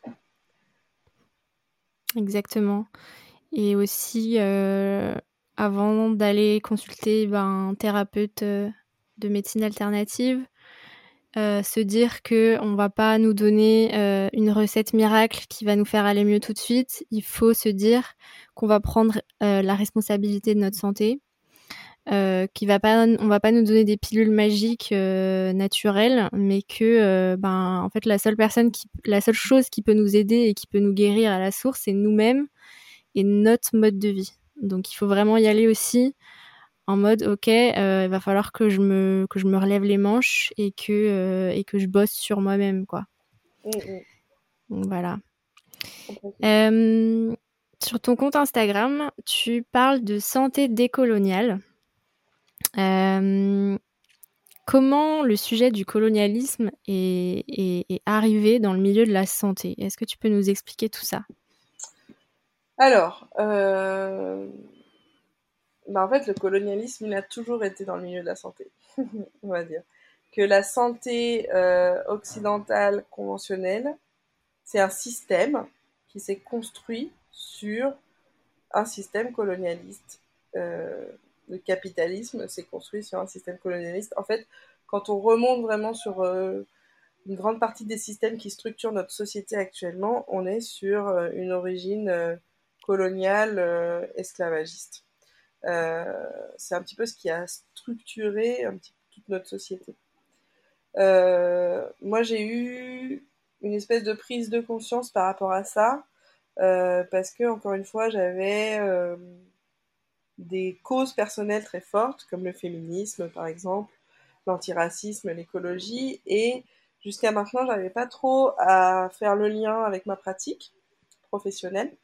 Exactement. Et aussi, avant d'aller consulter ben, un thérapeute de médecine alternative, euh, se dire que on va pas nous donner euh, une recette miracle qui va nous faire aller mieux tout de suite. Il faut se dire qu'on va prendre euh, la responsabilité de notre santé, euh, qui va pas, on va pas nous donner des pilules magiques naturelles, mais que ben en fait la seule personne qui, la seule chose qui peut nous aider et qui peut nous guérir à la source, c'est nous-mêmes et notre mode de vie. Donc il faut vraiment y aller aussi en mode ok, euh, il va falloir que je me que je me relève les manches et que euh, et que je bosse sur moi-même quoi. Mm, mm. Donc voilà. Euh, sur ton compte Instagram, tu parles de santé décoloniale. Euh, comment le sujet du colonialisme est, est- est arrivé dans le milieu de la santé? Est-ce que tu peux nous expliquer tout ça? Alors, euh, bah, en fait, le colonialisme, il a toujours été dans le milieu de la santé, on va dire. Que la santé euh, occidentale conventionnelle, c'est un système qui s'est construit sur un système colonialiste. Euh, le capitalisme s'est construit sur un système colonialiste. En fait, quand on remonte vraiment sur euh, une grande partie des systèmes qui structurent notre société actuellement, on est sur une origine coloniale esclavagiste. Euh, c'est un petit peu ce qui a structuré toute notre société. Euh, moi, j'ai eu une espèce de prise de conscience par rapport à ça, euh, parce que, encore une fois, j'avais des causes personnelles très fortes, comme le féminisme, par exemple, l'antiracisme, l'écologie, et jusqu'à maintenant, j'arrivais pas trop à faire le lien avec ma pratique professionnelle.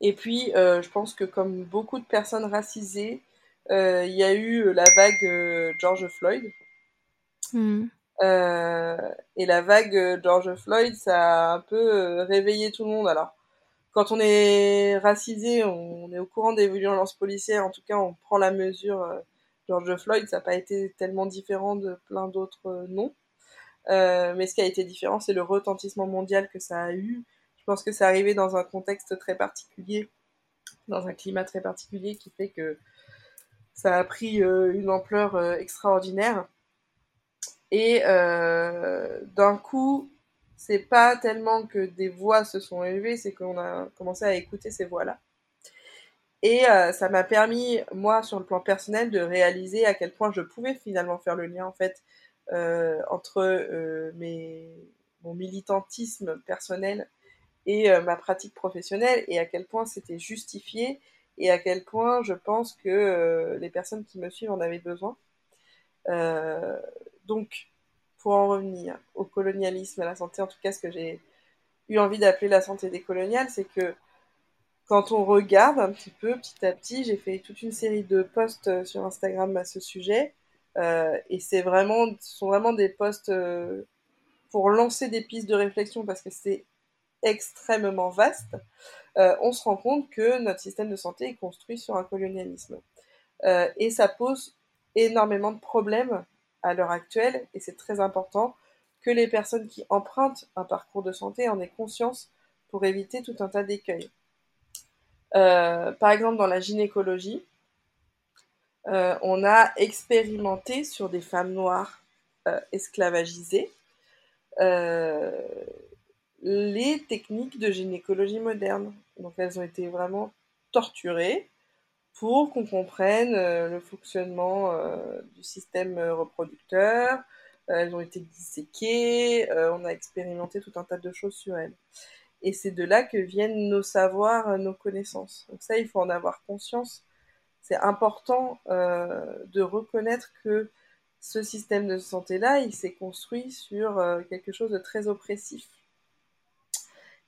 Et puis, euh, je pense que comme beaucoup de personnes racisées, euh, il y a eu la vague euh, George Floyd. Hmm. Et la vague George Floyd, ça a un peu réveillé tout le monde. Alors, quand on est racisé, on est au courant des violences policières. En tout cas, on prend la mesure. George Floyd, ça n'a pas été tellement différent de plein d'autres noms. Euh, mais ce qui a été différent, c'est le retentissement mondial que ça a eu. Je pense que c'est arrivé dans un contexte très particulier, dans un climat très particulier qui fait que ça a pris euh, une ampleur euh, extraordinaire. Et euh, d'un coup, c'est pas tellement que des voix se sont élevées, c'est qu'on a commencé à écouter ces voix-là. Et ça m'a permis, moi, sur le plan personnel, de réaliser à quel point je pouvais finalement faire le lien, en fait, entre mon militantisme personnel et euh, ma pratique professionnelle, et à quel point c'était justifié, et à quel point je pense que euh, les personnes qui me suivent en avaient besoin. Euh, donc, pour en revenir au colonialisme, à la santé, en tout cas, ce que j'ai eu envie d'appeler la santé décoloniale, c'est que quand on regarde un petit peu, petit à petit, j'ai fait toute une série de posts sur Instagram à ce sujet, et c'est vraiment, ce sont vraiment des posts pour lancer des pistes de réflexion parce que c'est extrêmement vaste. Euh, on se rend compte que notre système de santé est construit sur un colonialisme. et ça pose énormément de problèmes à l'heure actuelle, et c'est très important que les personnes qui empruntent un parcours de santé en aient conscience pour éviter tout un tas d'écueils. Euh, par exemple, dans la gynécologie, euh, on a expérimenté sur des femmes noires euh, esclavagisées les techniques de gynécologie moderne. Donc elles ont été vraiment torturées pour qu'on comprenne le fonctionnement du système reproducteur. elles ont été disséquées, on a expérimenté tout un tas de choses sur elles. Et c'est de là que viennent nos savoirs, euh, nos connaissances. Donc ça, il faut en avoir conscience. C'est important euh, de reconnaître que ce système de santé-là, il s'est construit sur euh, quelque chose de très oppressif.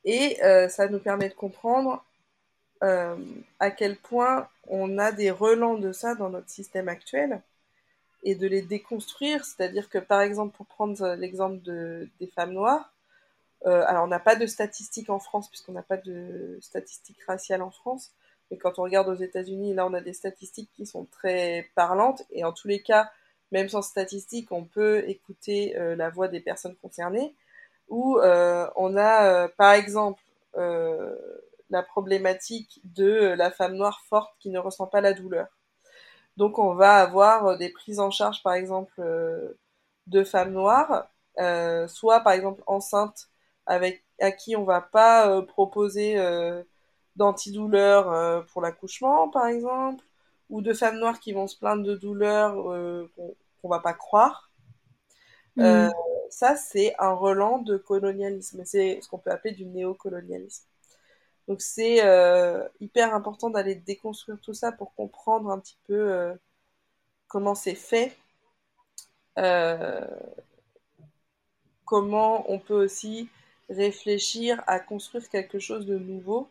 Et ça nous permet de comprendre à quel point on a des relents de ça dans notre système actuel et de les déconstruire. C'est-à-dire que, par exemple, pour prendre l'exemple de, des femmes noires, euh, alors, on n'a pas de statistiques en France, puisqu'on n'a pas de statistiques raciales en France. Mais quand on regarde aux États-Unis, là, on a des statistiques qui sont très parlantes. Et en tous les cas, même sans statistiques, on peut écouter euh, la voix des personnes concernées. Où euh, on a, par exemple, la problématique de la femme noire forte qui ne ressent pas la douleur. Donc, on va avoir des prises en charge, par exemple, de femmes noires, soit par exemple enceintes avec à qui on va pas euh, proposer euh, d'antidouleurs euh, pour l'accouchement, par exemple, ou de femmes noires qui vont se plaindre de douleurs qu'on va pas croire. Mm. Ça, c'est un relan de colonialisme. C'est ce qu'on peut appeler du néocolonialisme. Donc c'est hyper important d'aller déconstruire tout ça pour comprendre un petit peu comment c'est fait, comment on peut aussi réfléchir à construire quelque chose de nouveau.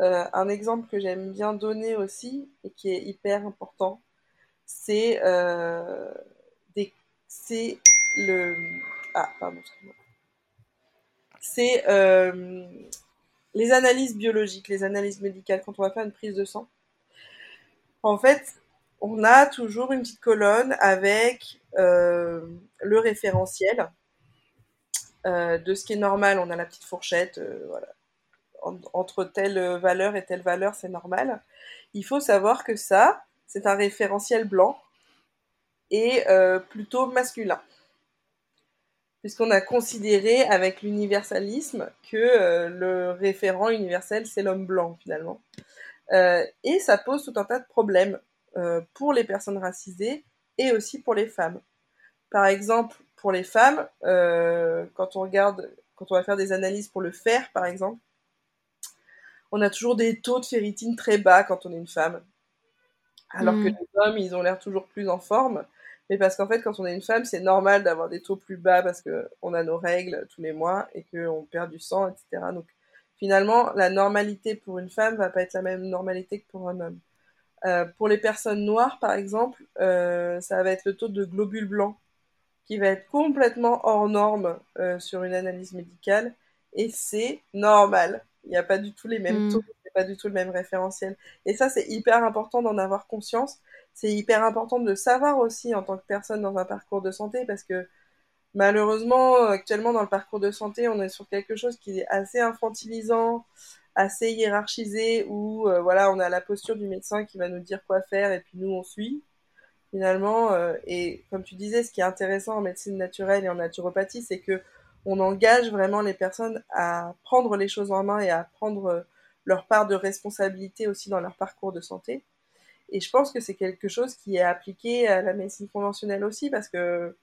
Euh, un exemple que j'aime bien donner aussi et qui est hyper important, c'est euh, le ah pardon c'est euh, les analyses biologiques, les analyses médicales quand on va faire une prise de sang. En fait, on a toujours une petite colonne avec le référentiel euh, de ce qui est normal, on a la petite fourchette, euh, voilà. entre telle valeur et telle valeur, c'est normal. Il faut savoir que ça, c'est un référentiel blanc et euh, plutôt masculin. Puisqu'on a considéré avec l'universalisme que le référent universel, c'est l'homme blanc finalement. et ça pose tout un tas de problèmes pour les personnes racisées et aussi pour les femmes. Par exemple, pour les femmes, euh, quand on regarde, quand on va faire des analyses pour le fer, par exemple, on a toujours des taux de ferritine très bas quand on est une femme. Alors que hmm. les hommes, ils ont l'air toujours plus en forme. Mais parce qu'en fait, quand on est une femme, c'est normal d'avoir des taux plus bas parce qu'on a nos règles tous les mois et qu'on perd du sang, etc. Donc finalement, la normalité pour une femme va pas être la même normalité que pour un homme. Euh, pour les personnes noires, par exemple, euh, ça va être le taux de globules blancs qui va être complètement hors norme euh, sur une analyse médicale et c'est normal. Il n'y a pas du tout les mêmes mm. taux, il pas du tout le même référentiel. Et ça, c'est hyper important d'en avoir conscience. C'est hyper important de savoir aussi en tant que personne dans un parcours de santé parce que malheureusement, actuellement dans le parcours de santé, on est sur quelque chose qui est assez infantilisant, assez hiérarchisé où euh, voilà, on a la posture du médecin qui va nous dire quoi faire et puis nous on suit finalement. Euh, et comme tu disais, ce qui est intéressant en médecine naturelle et en naturopathie, c'est que on engage vraiment les personnes à prendre les choses en main et à prendre euh, leur part de responsabilité aussi dans leur parcours de santé. Et je pense que c'est quelque chose qui est appliqué à la médecine conventionnelle aussi parce que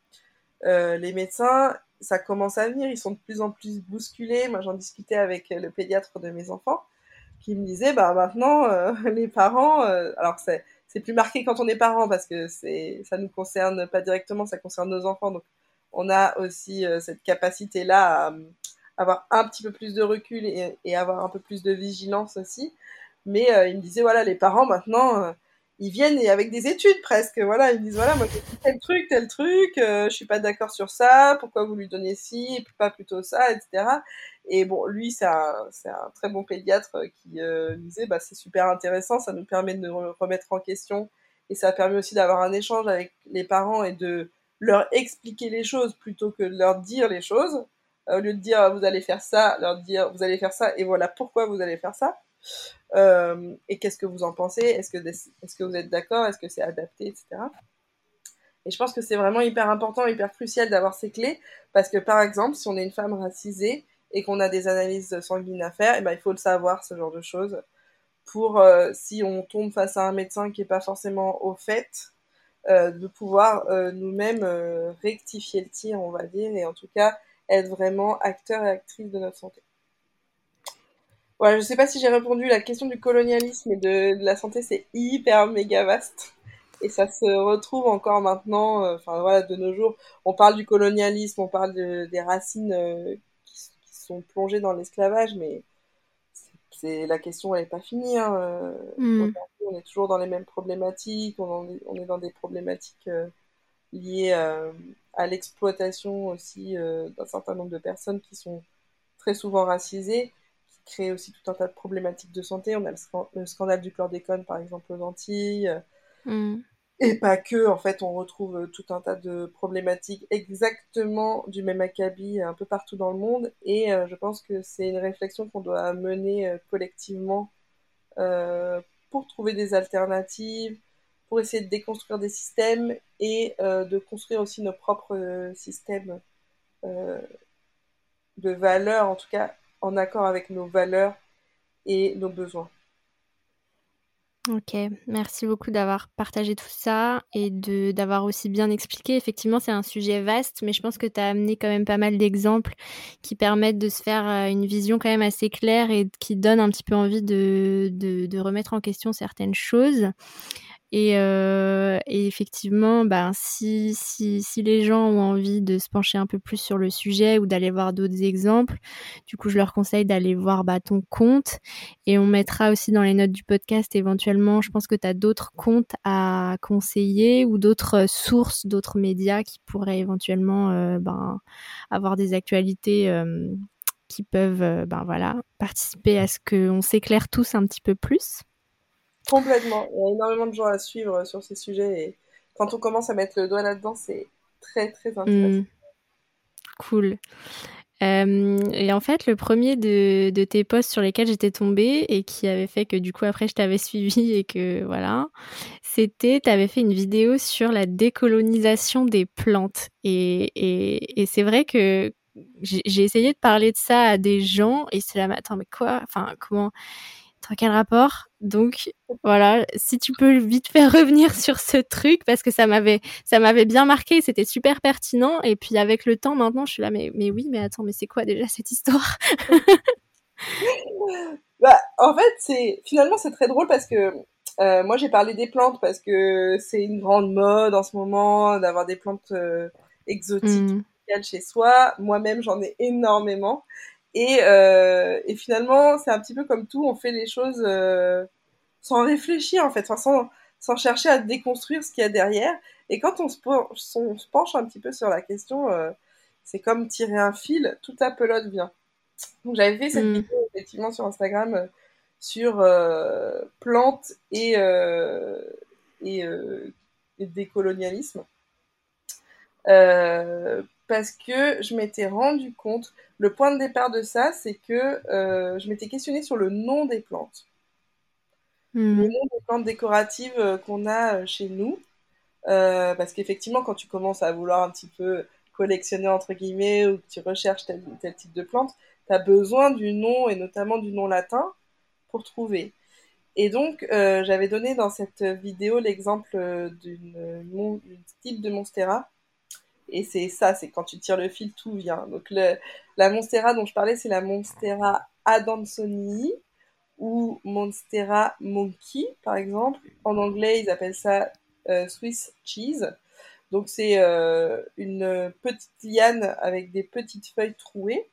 euh, les médecins, ça commence à venir, ils sont de plus en plus bousculés. Moi, j'en discutais avec le pédiatre de mes enfants qui me disait, bah maintenant, les parents, alors c'est c'est plus marqué quand on est parent parce que c'est ça nous concerne pas directement, ça concerne nos enfants. Donc on a aussi euh, cette capacité là à, avoir un petit peu plus de recul et, avoir un peu plus de vigilance aussi. Mais euh, il me disait voilà les parents maintenant euh, ils viennent et avec des études presque voilà ils disent voilà moi j'ai tel truc tel truc je suis pas d'accord sur ça pourquoi vous lui donnez ci pas plutôt ça etc et bon, lui, c'est un, un, très bon pédiatre qui euh, disait, bah, c'est super intéressant, ça nous permet de nous remettre en question et ça a permis aussi d'avoir un échange avec les parents et de leur expliquer les choses plutôt que de leur dire les choses. Au lieu de dire vous allez faire ça, leur dire vous allez faire ça et voilà pourquoi vous allez faire ça. Euh, et qu'est-ce que vous en pensez? Est-ce que, est-ce que vous êtes d'accord? Est-ce que c'est adapté, etc. Et je pense que c'est vraiment hyper important, hyper crucial d'avoir ces clés, parce que par exemple, si on est une femme racisée et qu'on a des analyses sanguines à faire, eh ben, il faut le savoir, ce genre de choses, pour euh, si on tombe face à un médecin qui n'est pas forcément au fait, euh, de pouvoir nous-mêmes rectifier le tir, on va dire, et en tout cas être vraiment acteur et actrice de notre santé. Voilà, je sais pas si j'ai répondu. La question du colonialisme et de, la santé, c'est hyper méga vaste. Et ça se retrouve encore maintenant, euh, enfin voilà, de nos jours. On parle du colonialisme, on parle des racines euh, qui, sont plongées dans l'esclavage, mais c'est la question, elle n'est pas finie. Hein. Euh, hmm. On est toujours dans les mêmes problématiques, on, est, on est, dans des problématiques liées à l'exploitation aussi d'un certain nombre de personnes qui sont très souvent racisées crée aussi tout un tas de problématiques de santé. On a le, scandale du chlordécone, par exemple, aux Antilles. Mm. Et pas que, en fait, on retrouve tout un tas de problématiques exactement du même acabit un peu partout dans le monde. Et euh, je pense que c'est une réflexion qu'on doit mener euh, collectivement euh, pour trouver des alternatives, pour essayer de déconstruire des systèmes et de construire aussi nos propres systèmes de valeurs, en tout cas en accord avec nos valeurs et nos besoins. Ok, merci beaucoup d'avoir partagé tout ça et d'avoir aussi bien expliqué. Effectivement, c'est un sujet vaste, mais je pense que tu as amené quand même pas mal d'exemples qui permettent de se faire euh, une vision quand même assez claire et qui donnent un petit peu envie de remettre en question certaines choses. Et, euh, et, effectivement, ben, si, si, si, les gens ont envie de se pencher un peu plus sur le sujet ou d'aller voir d'autres exemples, du coup, je leur conseille d'aller voir bah, ton compte. Et on mettra aussi dans les notes du podcast éventuellement, je pense que tu as d'autres comptes à conseiller ou d'autres sources, d'autres médias qui pourraient éventuellement euh, ben, avoir des actualités. Euh, qui peuvent ben voilà participer à ce qu'on s'éclaire tous un petit peu plus. Complètement. Il y a énormément de gens à suivre sur ces sujets et quand on commence à mettre le doigt là-dedans, c'est très très intéressant. Hmm. Cool. Euh, et en fait, le premier de, de tes posts sur lesquels j'étais tombée et qui avait fait que du coup après je t'avais suivi et que voilà, c'était tu avais fait une vidéo sur la décolonisation des plantes et, et, et c'est vrai que j'ai essayé de parler de ça à des gens et c'est là, mais attends, mais quoi? Enfin, comment quel rapport Donc voilà, si tu peux vite faire revenir sur ce truc parce que ça m'avait ça m'avait bien marqué, c'était super pertinent et puis avec le temps maintenant, je suis là mais mais oui, mais attends, mais c'est quoi déjà cette histoire? Bah, en fait, c'est finalement c'est très drôle parce que euh, moi j'ai parlé des plantes parce que c'est une grande mode en ce moment d'avoir des plantes euh, exotiques mmh. chez soi. Moi-même, j'en ai énormément. Et, euh, et finalement, c'est un petit peu comme tout, on fait les choses euh, sans réfléchir en fait, sans, sans chercher à déconstruire ce qu'il y a derrière. Et quand on se, penche, on se penche un petit peu sur la question, euh, c'est comme tirer un fil, toute la pelote vient. Donc j'avais fait cette mm. vidéo effectivement sur Instagram sur plantes et, et, et décolonialisme. Euh, parce que je m'étais rendu compte, le point de départ de ça, c'est que euh, je m'étais questionnée sur le nom des plantes. Hmm. Le nom des plantes décoratives euh, qu'on a euh, chez nous. parce qu'effectivement, quand tu commences à vouloir un petit peu collectionner, entre guillemets, ou que tu recherches tel, tel type de plante, tu as besoin du nom, et notamment du nom latin, pour trouver. Et donc, j'avais donné dans cette vidéo l'exemple d'une type de monstera et c'est ça, c'est quand tu tires le fil, tout vient. Donc la Monstera dont je parlais, c'est la Monstera adansonii ou Monstera monkey, par exemple. En anglais, ils appellent ça euh, Swiss cheese. Donc c'est euh, une petite liane avec des petites feuilles trouées.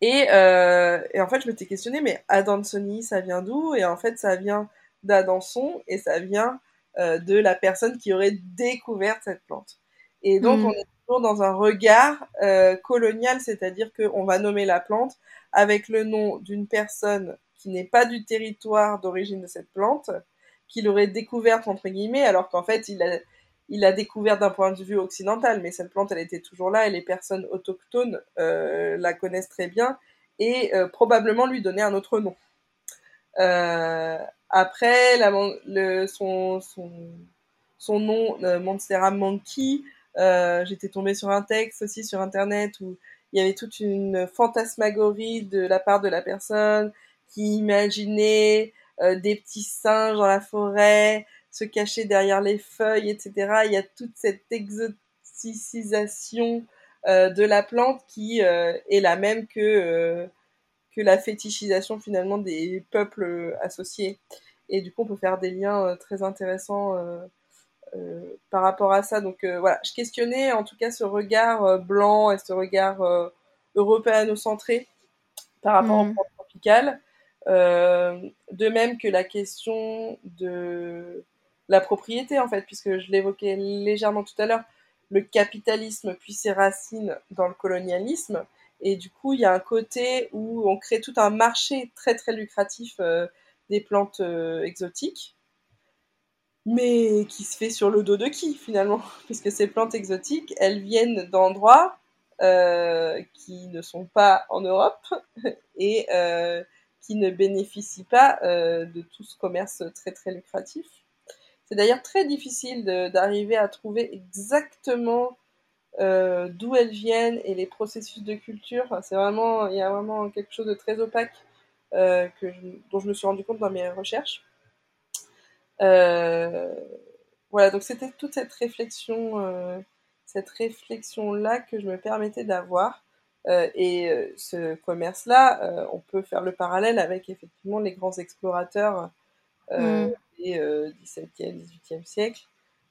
Et, euh, en fait, je m'étais questionné, mais Adansonii, ça vient d'où? Et en fait, ça vient d'Adanson et ça vient de la personne qui aurait découvert cette plante. Et donc, mm. on est toujours dans un regard euh, colonial, c'est-à-dire qu'on va nommer la plante avec le nom d'une personne qui n'est pas du territoire d'origine de cette plante, qu'il aurait découverte entre guillemets, alors qu'en fait il a il l'a découvert d'un point de vue occidental, mais cette plante, elle était toujours là et les personnes autochtones euh, la connaissent très bien et euh, probablement lui donner un autre nom. Euh, après, la, le, son, son, son nom, Monstera Monkey, j'étais tombée sur un texte aussi sur Internet où il y avait toute une fantasmagorie de la part de la personne qui imaginait des petits singes dans la forêt, se cacher derrière les feuilles, etc. Il y a toute cette exoticisation euh, de la plante qui euh, est la même que, euh, que la fétichisation finalement des peuples associés. Et du coup, on peut faire des liens très intéressants par rapport à ça. Donc voilà, je questionnais en tout cas ce regard blanc et ce regard européano-centré par rapport aux mmh. plantes tropicales. de même que la question de la propriété, en fait, puisque je l'évoquais légèrement tout à l'heure, le capitalisme puis ses racines dans le colonialisme. Et du coup, il y a un côté où on crée tout un marché très très lucratif euh, des plantes euh, exotiques, mais qui se fait sur le dos de qui finalement? Puisque ces plantes exotiques, elles viennent d'endroits euh, qui ne sont pas en Europe et qui ne bénéficient pas de tout ce commerce très très lucratif. C'est d'ailleurs très difficile d'arriver à trouver exactement euh, d'où elles viennent et les processus de culture. c'est vraiment, il y a vraiment quelque chose de très opaque euh, que dont je me suis rendu compte dans mes recherches. Euh, voilà, donc c'était toute cette réflexion, cette réflexion là que je me permettais d'avoir. et ce commerce-là, on peut faire le parallèle avec effectivement les grands explorateurs mm. 17e, 18e siècle,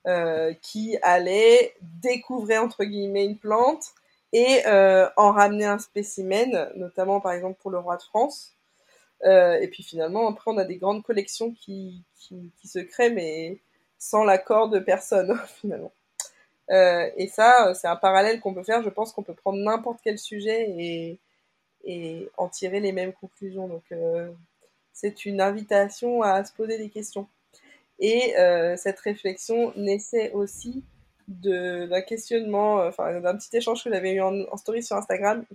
euh, qui allait découvrir entre guillemets une plante et euh, en ramener un spécimen, notamment par exemple pour le roi de France. Euh, et puis finalement, après, on a des grandes collections qui, qui, se créent, mais sans l'accord de personne, finalement. et ça, c'est un parallèle qu'on peut faire. Je pense qu'on peut prendre n'importe quel sujet et, et en tirer les mêmes conclusions. Donc, c'est une invitation à se poser des questions. Et euh, cette réflexion naissait aussi d'un questionnement, euh, enfin d'un petit échange que j'avais eu en, story sur Instagram,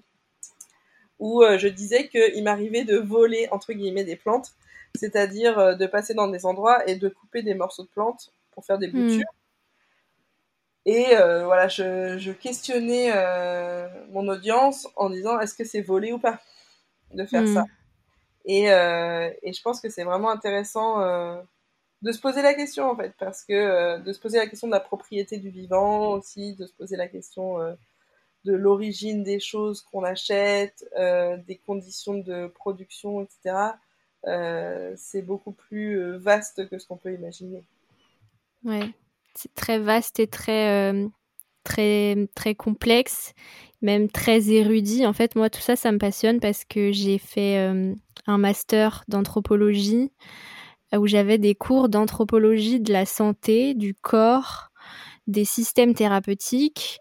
où euh, je disais qu'il m'arrivait de voler entre guillemets des plantes, c'est-à-dire de passer dans des endroits et de couper des morceaux de plantes pour faire des boutures. Hmm. Et voilà, je, je questionnais mon audience en disant est-ce que c'est volé ou pas de faire hmm. ça. Et, et, je pense que c'est vraiment intéressant de se poser la question en fait, parce que euh, de se poser la question de la propriété du vivant aussi, de se poser la question euh, de l'origine des choses qu'on achète, euh, des conditions de production, etc. c'est beaucoup plus vaste que ce qu'on peut imaginer. Ouais, c'est très vaste et très très très complexe, même très érudit. En fait, moi tout ça, ça me passionne parce que j'ai fait un master d'anthropologie où j'avais des cours d'anthropologie de la santé, du corps, des systèmes thérapeutiques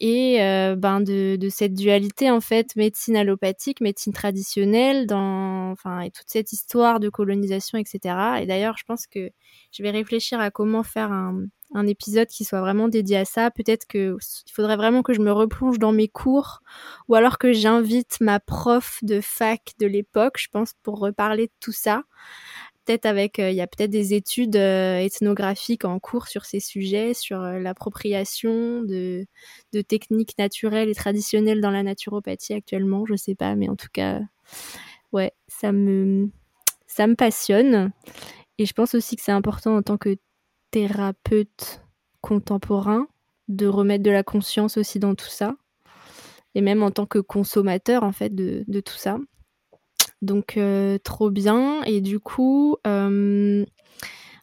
et euh, ben de, de, cette dualité en fait médecine allopathique, médecine traditionnelle, dans enfin et toute cette histoire de colonisation, etc. Et d'ailleurs, je pense que je vais réfléchir à comment faire un, un épisode qui soit vraiment dédié à ça. Peut-être que il faudrait vraiment que je me replonge dans mes cours, ou alors que j'invite ma prof de fac de l'époque, je pense, pour reparler de tout ça avec, euh, il y a peut-être des études euh, ethnographiques en cours sur ces sujets, sur euh, l'appropriation de, techniques naturelles et traditionnelles dans la naturopathie actuellement, je sais pas, mais en tout cas, ouais, ça me, ça me passionne. Et je pense aussi que c'est important en tant que thérapeute contemporain de remettre de la conscience aussi dans tout ça. Et même en tant que consommateur, en fait, de tout ça. Donc euh, trop bien. Et du coup, euh,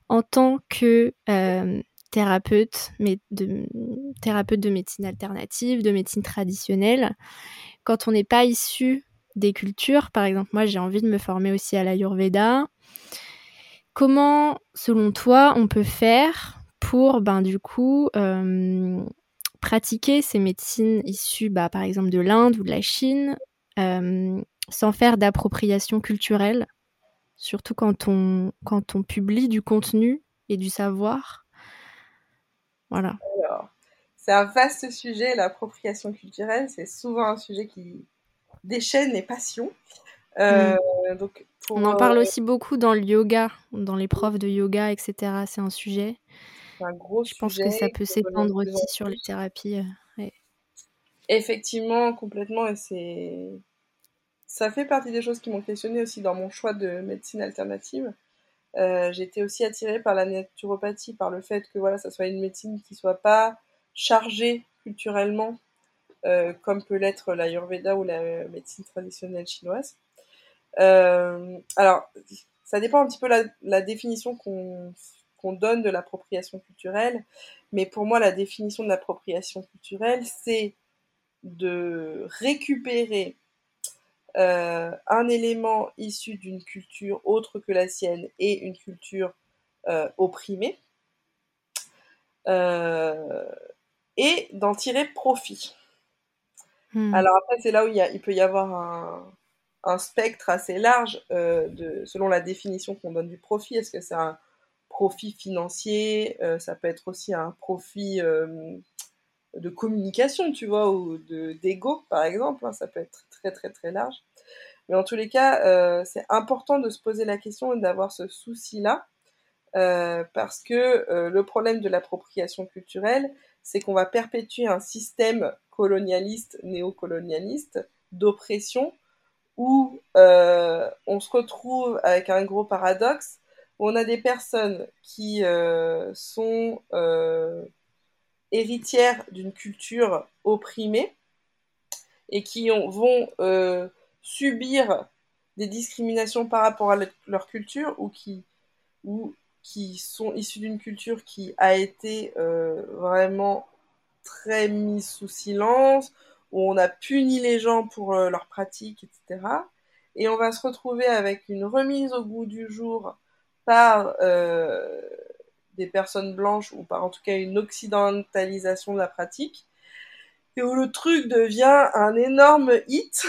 en tant que euh, thérapeute, mais de, thérapeute de médecine alternative, de médecine traditionnelle, quand on n'est pas issu des cultures, par exemple, moi j'ai envie de me former aussi à l'Ayurveda. Comment, selon toi, on peut faire pour, ben, du coup, pratiquer ces médecines issues, bah, par exemple, de l'Inde ou de la Chine, sans faire d'appropriation culturelle surtout quand on, quand on publie du contenu et du savoir. Voilà. C'est un vaste sujet, l'appropriation culturelle. C'est souvent un sujet qui déchaîne les passions. Euh, mm. donc On en parle euh, aussi beaucoup dans le yoga, dans les profs de yoga, etc. C'est un sujet. Un gros Je pense que ça peut s'étendre aussi sur les thérapies. Euh, Effectivement, complètement. Et c'est ça fait partie des choses qui m'ont questionné aussi dans mon choix de médecine alternative. Euh, été aussi attirée par la naturopathie, par le fait que voilà, ça soit une médecine qui soit pas chargée culturellement, euh, comme peut l'être l'Ayurveda ou la médecine traditionnelle chinoise. Euh, alors, ça dépend un petit peu la, la définition qu'on donne de l'appropriation culturelle, mais pour moi, la définition de l'appropriation culturelle, c'est de récupérer euh, un élément issu d'une culture autre que la sienne et une culture euh, opprimée, euh, et d'en tirer profit. Hmm. Alors après, c'est là où il, il, peut y avoir un, un spectre assez large de, selon la définition qu'on donne du profit. Est-ce que c'est un profit financier Ça peut être aussi un profit de communication, tu vois, ou d'ego, par exemple. Hein, ça peut être très, très, très large. Mais en tous les cas, euh, c'est important de se poser la question et d'avoir ce souci-là, euh, parce que euh, le problème de l'appropriation culturelle, c'est qu'on va perpétuer un système colonialiste, néocolonialiste, d'oppression, où on se retrouve avec un gros paradoxe, où on a des personnes qui sont héritières d'une culture opprimée et qui vont euh, subir des discriminations par rapport à leur culture ou qui, ou qui sont issus d'une culture qui a été euh, vraiment très mise sous silence, où on a puni les gens pour euh, leurs pratiques, etc. Et on va se retrouver avec une remise au goût du jour par des personnes blanches ou par en tout cas une occidentalisation de la pratique et où le truc devient un énorme hit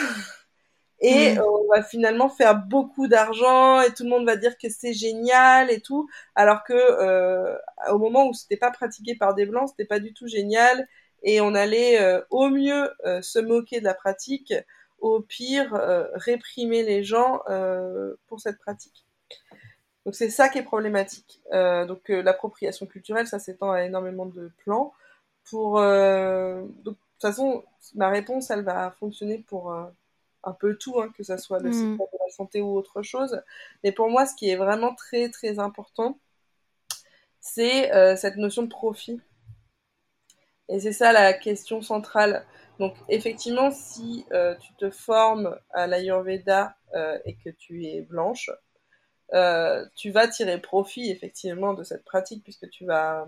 et mm. on va finalement faire beaucoup d'argent et tout le monde va dire que c'est génial et tout alors que euh, au moment où c'était pas pratiqué par des blancs c'était pas du tout génial et on allait euh, au mieux euh, se moquer de la pratique au pire réprimer les gens pour cette pratique donc c'est ça qui est problématique. Euh, donc euh, l'appropriation culturelle, ça s'étend à énormément de plans. Pour euh, toute façon, ma réponse, elle va fonctionner pour un peu tout, hein, que ce soit le mm. secteur de la santé ou autre chose. Mais pour moi, ce qui est vraiment très très important, c'est cette notion de profit. Et c'est ça la question centrale. Donc effectivement, si tu te formes à l'Ayurveda et que tu es blanche, euh, tu vas tirer profit effectivement de cette pratique puisque tu vas,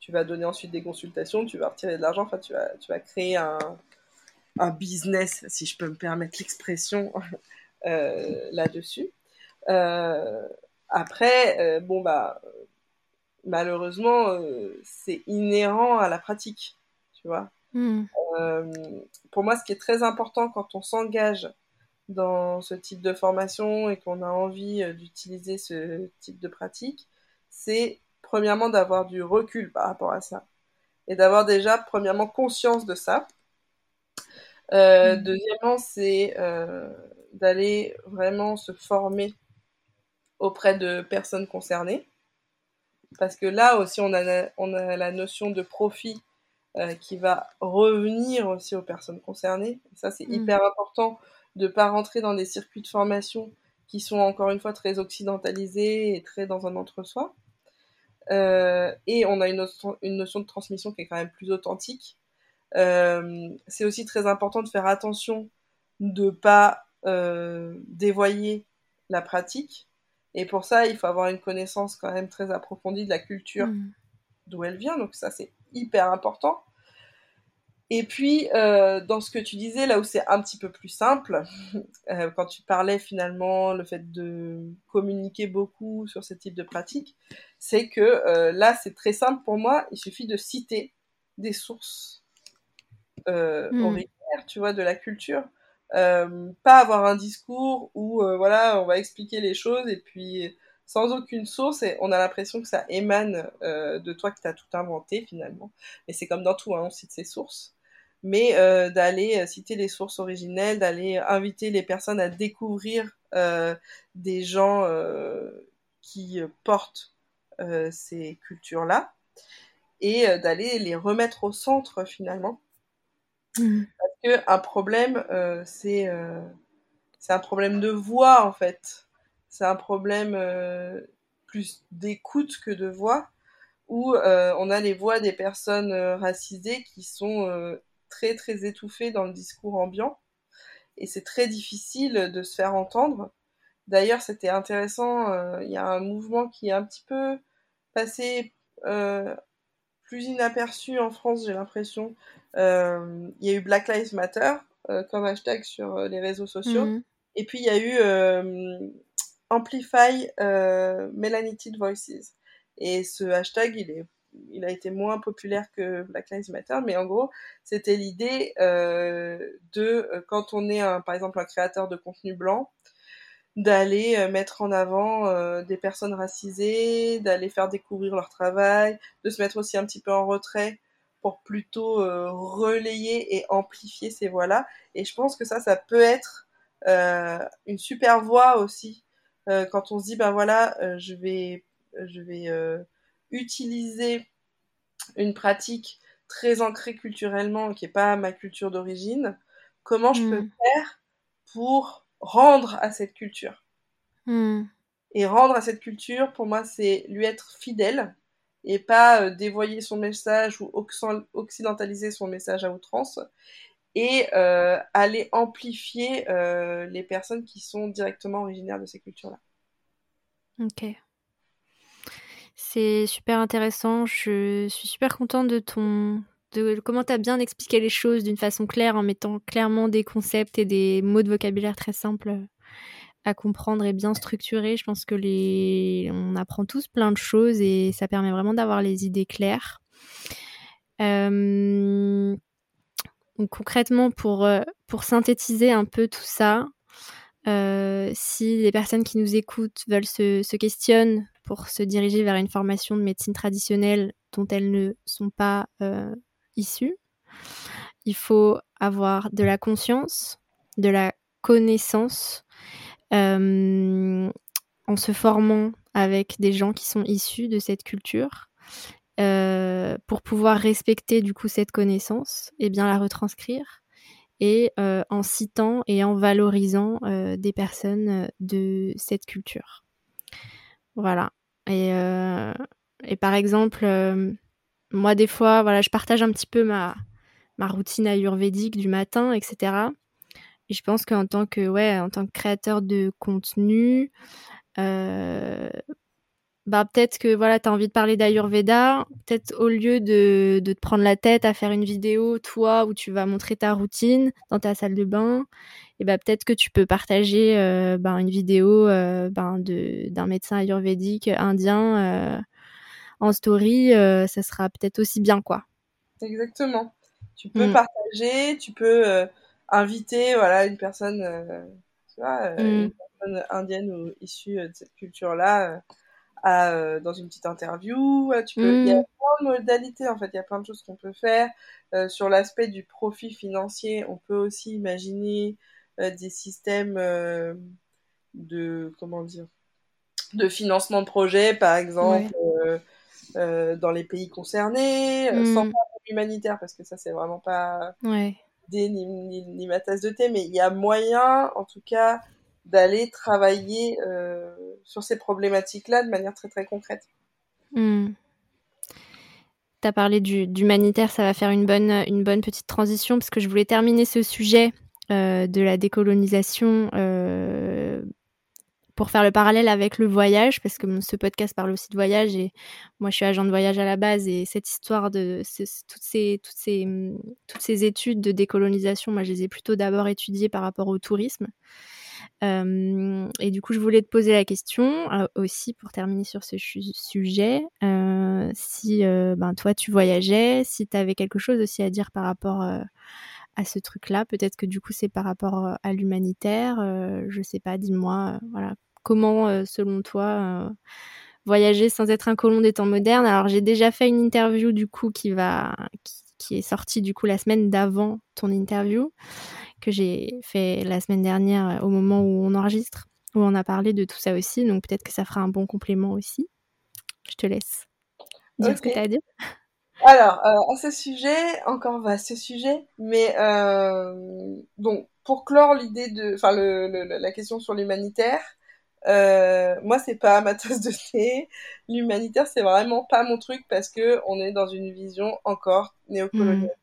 tu vas donner ensuite des consultations, tu vas retirer de l'argent, enfin tu vas, tu vas créer un, un business, si je peux me permettre l'expression euh, là-dessus. Euh, après, bon bah malheureusement c'est inhérent à la pratique, tu vois. Hmm. pour moi, ce qui est très important quand on s'engage dans ce type de formation et qu'on a envie euh, d'utiliser ce type de pratique, c'est premièrement d'avoir du recul par rapport à ça et d'avoir déjà premièrement conscience de ça. Euh, mmh. Deuxièmement, c'est euh, d'aller vraiment se former auprès de personnes concernées. Parce que là aussi, on a, on a la notion de profit qui va revenir aussi aux personnes concernées. ça, c'est mmh. hyper important de pas rentrer dans des circuits de formation qui sont encore une fois très occidentalisés et très dans un entre-soi. Euh, et on a une notion, une notion, de transmission qui est quand même plus authentique. Euh, c'est aussi très important de faire attention de pas euh, dévoyer la pratique. Et pour ça, il faut avoir une connaissance quand même très approfondie de la culture mmh. d'où elle vient. Donc ça, c'est hyper important. Et puis, euh, dans ce que tu disais, là où c'est un petit peu plus simple, euh, quand tu parlais finalement le fait de communiquer beaucoup sur ce type de pratique, c'est que euh, là, c'est très simple pour moi. Il suffit de citer des sources euh, hmm. originaires, tu vois, de la culture, pas avoir un discours où voilà on va expliquer les choses et puis sans aucune source et on a l'impression que ça émane de toi que tu as tout inventé finalement. Et c'est comme dans tout, hein, on cite ses sources mais euh, d'aller euh, citer les sources originelles, d'aller inviter les personnes à découvrir euh, des gens qui portent ces cultures-là et d'aller les remettre au centre finalement. Mmh. Parce que un problème, c'est c'est un problème de voix en fait. C'est un problème plus d'écoute que de voix où on a les voix des personnes racisées qui sont très très étouffé dans le discours ambiant et c'est très difficile de se faire entendre. D'ailleurs, c'était intéressant, euh, il y a un mouvement qui est un petit peu passé euh, plus inaperçu en France, j'ai l'impression. Euh, il y a eu Black Lives Matter comme hashtag sur les réseaux sociaux. Mhm. Et puis il y a eu Amplify Melanated Voices. Et ce hashtag, il est il a été moins populaire que Black Lives Matter, mais en gros, c'était l'idée euh, de, euh, quand on est un, par exemple un créateur de contenu blanc, d'aller euh, mettre en avant des personnes racisées, d'aller faire découvrir leur travail, de se mettre aussi un petit peu en retrait pour plutôt relayer et amplifier ces voix-là. Et je pense que ça, ça peut être une super voix aussi quand on se dit, ben voilà, je vais, je vais utiliser une pratique très ancrée culturellement qui n'est pas ma culture d'origine, comment je peux hmm. faire pour rendre à cette culture? Hmm. Et rendre à cette culture, pour moi, c'est lui être fidèle et pas euh, dévoyer son message ou occidentaliser son message à outrance et euh, aller amplifier euh, les personnes qui sont directement originaires de ces cultures-là. Ok. C'est super intéressant. Je suis super contente de ton comment tu as bien expliqué les choses d'une façon claire en mettant clairement des concepts et des mots de vocabulaire très simples à comprendre et bien structurés. Je pense que les on apprend tous plein de choses et ça permet vraiment d'avoir les idées claires. Euh, concrètement, pour, euh, pour synthétiser un peu tout ça, euh, si les personnes qui nous écoutent veulent se, se questionnent pour se diriger vers une formation de médecine traditionnelle dont elles ne sont pas euh, issues. Il faut avoir de la conscience, de la connaissance, euh, en se formant avec des gens qui sont issus de cette culture, euh, pour pouvoir respecter du coup cette connaissance et bien la retranscrire, et en citant et en valorisant des personnes de cette culture. Voilà. Et, euh, et par exemple, euh, moi, des fois, voilà, je partage un petit peu ma, routine ayurvédique du matin, etc. Et je pense qu'en tant que, ouais, en tant que créateur de contenu, euh, bah peut-être que voilà, tu as envie de parler d'Ayurveda, peut-être au lieu de, de, te prendre la tête à faire une vidéo, toi, où tu vas montrer ta routine dans ta salle de bain, et bah peut-être que tu peux partager euh, ben, une vidéo euh, ben, d'un médecin ayurvédique indien euh, en story, ça sera peut-être aussi bien, quoi. Exactement. Tu peux mm. partager, tu peux inviter voilà, une personne, tu vois, mm. une personne indienne ou issue de cette culture-là euh, dans une petite interview. Tu peux, Il y a mm. plein de modalités en fait, il y a plein de choses qu'on peut faire. Euh, sur l'aspect du profit financier, on peut aussi imaginer des systèmes de comment dire de financement de projet, par exemple, dans les pays concernés, sans mm. pas humanitaire, parce que ça, c'est vraiment pas ouais. ni, ni, ni, ma tasse de thé, mais il y a moyen, en tout cas, d'aller travailler euh, sur ces problématiques-là de manière très très concrète. Hmm. Tu as parlé d'humanitaire, ça va faire une bonne, une bonne petite transition parce que je voulais terminer ce sujet euh, de la décolonisation euh, pour faire le parallèle avec le voyage, parce que ce podcast parle aussi de voyage et moi je suis agent de voyage à la base et cette histoire de toutes, ces, toutes, ces, études de décolonisation, moi je les ai plutôt d'abord étudiées par rapport au tourisme. Euh, et du coup, je voulais te poser la question euh, aussi pour terminer sur ce sujet. Euh, si ben, toi, tu voyageais, si tu avais quelque chose aussi à dire par rapport à ce truc-là Peut-être que du coup c'est par rapport à l'humanitaire. je sais pas. Dis-moi, voilà, comment selon toi voyager sans être un colon des temps modernes? Alors j'ai déjà fait une interview du coup qui va qui, est sortie du coup la semaine d'avant ton interview que j'ai fait la semaine dernière au moment où on enregistre où on a parlé de tout ça aussi. Donc peut-être que ça fera un bon complément aussi. Je te laisse dire ce que tu as à dire. Alors, euh, à ce sujet, encore va ce sujet, mais euh, donc pour clore l'idée de, enfin le, la question sur l'humanitaire, euh, moi, c'est pas ma tasse de thé. L'humanitaire, c'est vraiment pas mon truc parce que on est dans une vision encore néocolonialiste.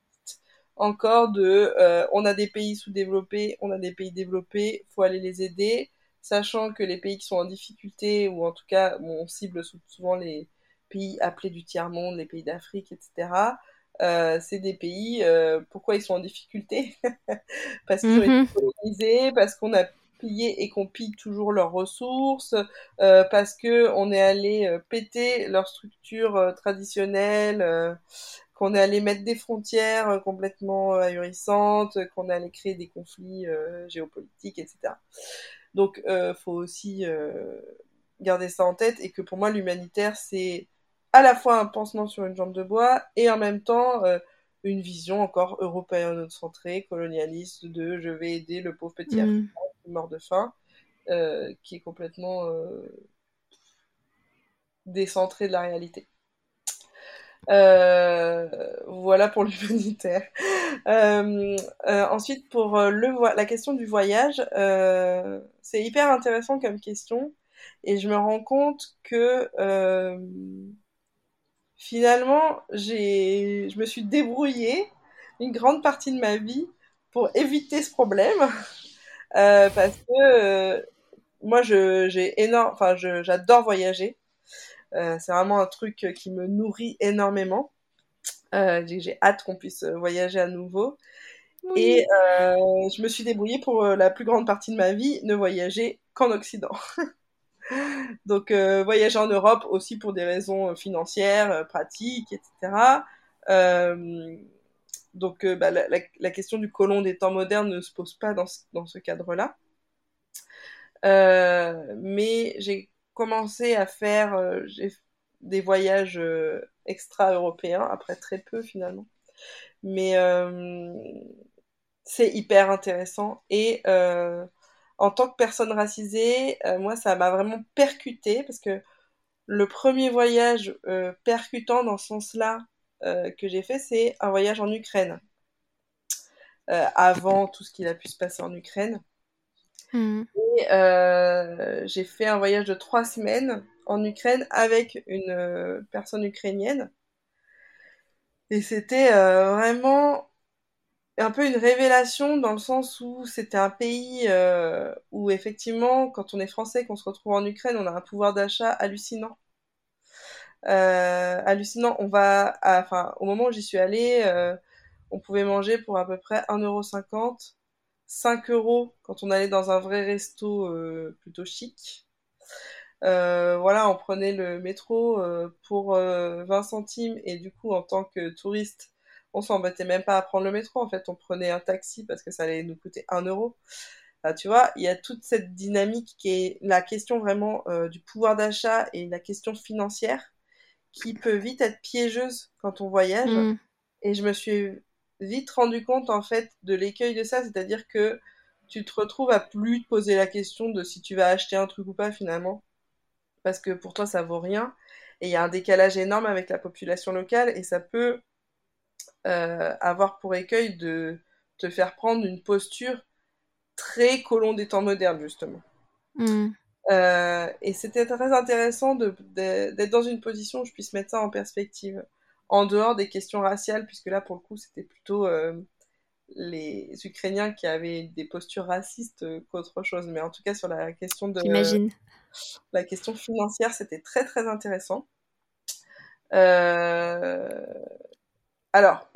Encore de, euh, on a des pays sous-développés, on a des pays développés, faut aller les aider, sachant que les pays qui sont en difficulté, ou en tout cas, on cible souvent les pays appelés du tiers-monde, les pays d'Afrique, etc. Euh, c'est des pays, euh, pourquoi ils sont en difficulté? Parce qu'ils ont été mm-hmm. colonisés, parce qu'on a et qu'on pille toujours leurs ressources, euh, parce que on est allé euh, péter leurs structures traditionnelles, qu'on est allé mettre des frontières complètement ahurissantes, qu'on est allé créer des conflits géopolitiques, etc. Donc, il faut aussi garder ça en tête et que pour moi, l'humanitaire, c'est à la fois un pansement sur une jambe de bois et en même temps une vision encore européenne centrée, colonialiste de je vais aider le pauvre petit mm mort de faim, euh, qui est complètement euh, décentré de la réalité. Euh, voilà pour l'humanitaire. ensuite, pour le la question du voyage, c'est hyper intéressant comme question et je me rends compte que finalement, j'ai, je me suis débrouillée une grande partie de ma vie pour éviter ce problème. Euh, parce que euh, moi, je, j'ai énorme, enfin, j'adore voyager. Euh, c'est vraiment un truc qui me nourrit énormément. j'ai hâte qu'on puisse voyager à nouveau. Et je me suis débrouillée pour la plus grande partie de ma vie ne voyager qu'en Occident. Donc voyager en Europe aussi pour des raisons financières, pratiques, etc. Donc euh, bah, la, question du colon des temps modernes ne se pose pas dans ce, cadre-là. Euh, mais j'ai commencé à faire euh, des voyages extra-européens, après très peu finalement. Mais c'est hyper intéressant. Et en tant que personne racisée, moi, ça m'a vraiment percuté parce que le premier voyage percutant dans ce sens-là euh, que j'ai fait, c'est un voyage en Ukraine. Euh, avant tout ce qu'il a pu se passer en Ukraine. Hmm. Et euh, j'ai fait un voyage de trois semaines en Ukraine avec une personne ukrainienne. Et c'était vraiment un peu une révélation dans le sens où c'était un pays où effectivement, quand on est français, qu'on se retrouve en Ukraine, on a un pouvoir d'achat hallucinant. Euh, hallucinant. On va, enfin, au moment où j'y suis allée, euh, on pouvait manger pour à peu près 1,50€, 5 euros quand on allait dans un vrai resto euh, plutôt chic. voilà, on prenait le métro pour 20 centimes et du coup, en tant que touriste, on s'embêtait même pas à prendre le métro. En fait, on prenait un taxi parce que ça allait nous coûter 1 euro. tu vois, il y a toute cette dynamique qui est la question vraiment du pouvoir d'achat et la question financière qui peut vite être piégeuse quand on voyage. Mm. Et je me suis vite rendu compte en fait de l'écueil de ça, c'est-à-dire que tu te retrouves à plus te poser la question de si tu vas acheter un truc ou pas finalement, parce que pour toi ça vaut rien. Et il y a un décalage énorme avec la population locale et ça peut euh, avoir pour écueil de te faire prendre une posture très colon des temps modernes justement. Mm. Euh, et c'était très intéressant d'être dans une position où je puisse mettre ça en perspective, en dehors des questions raciales, puisque là, pour le coup, c'était plutôt euh, les Ukrainiens qui avaient des postures racistes qu'autre chose. Mais en tout cas, sur la question de... la question financière, c'était très, très intéressant. Alors,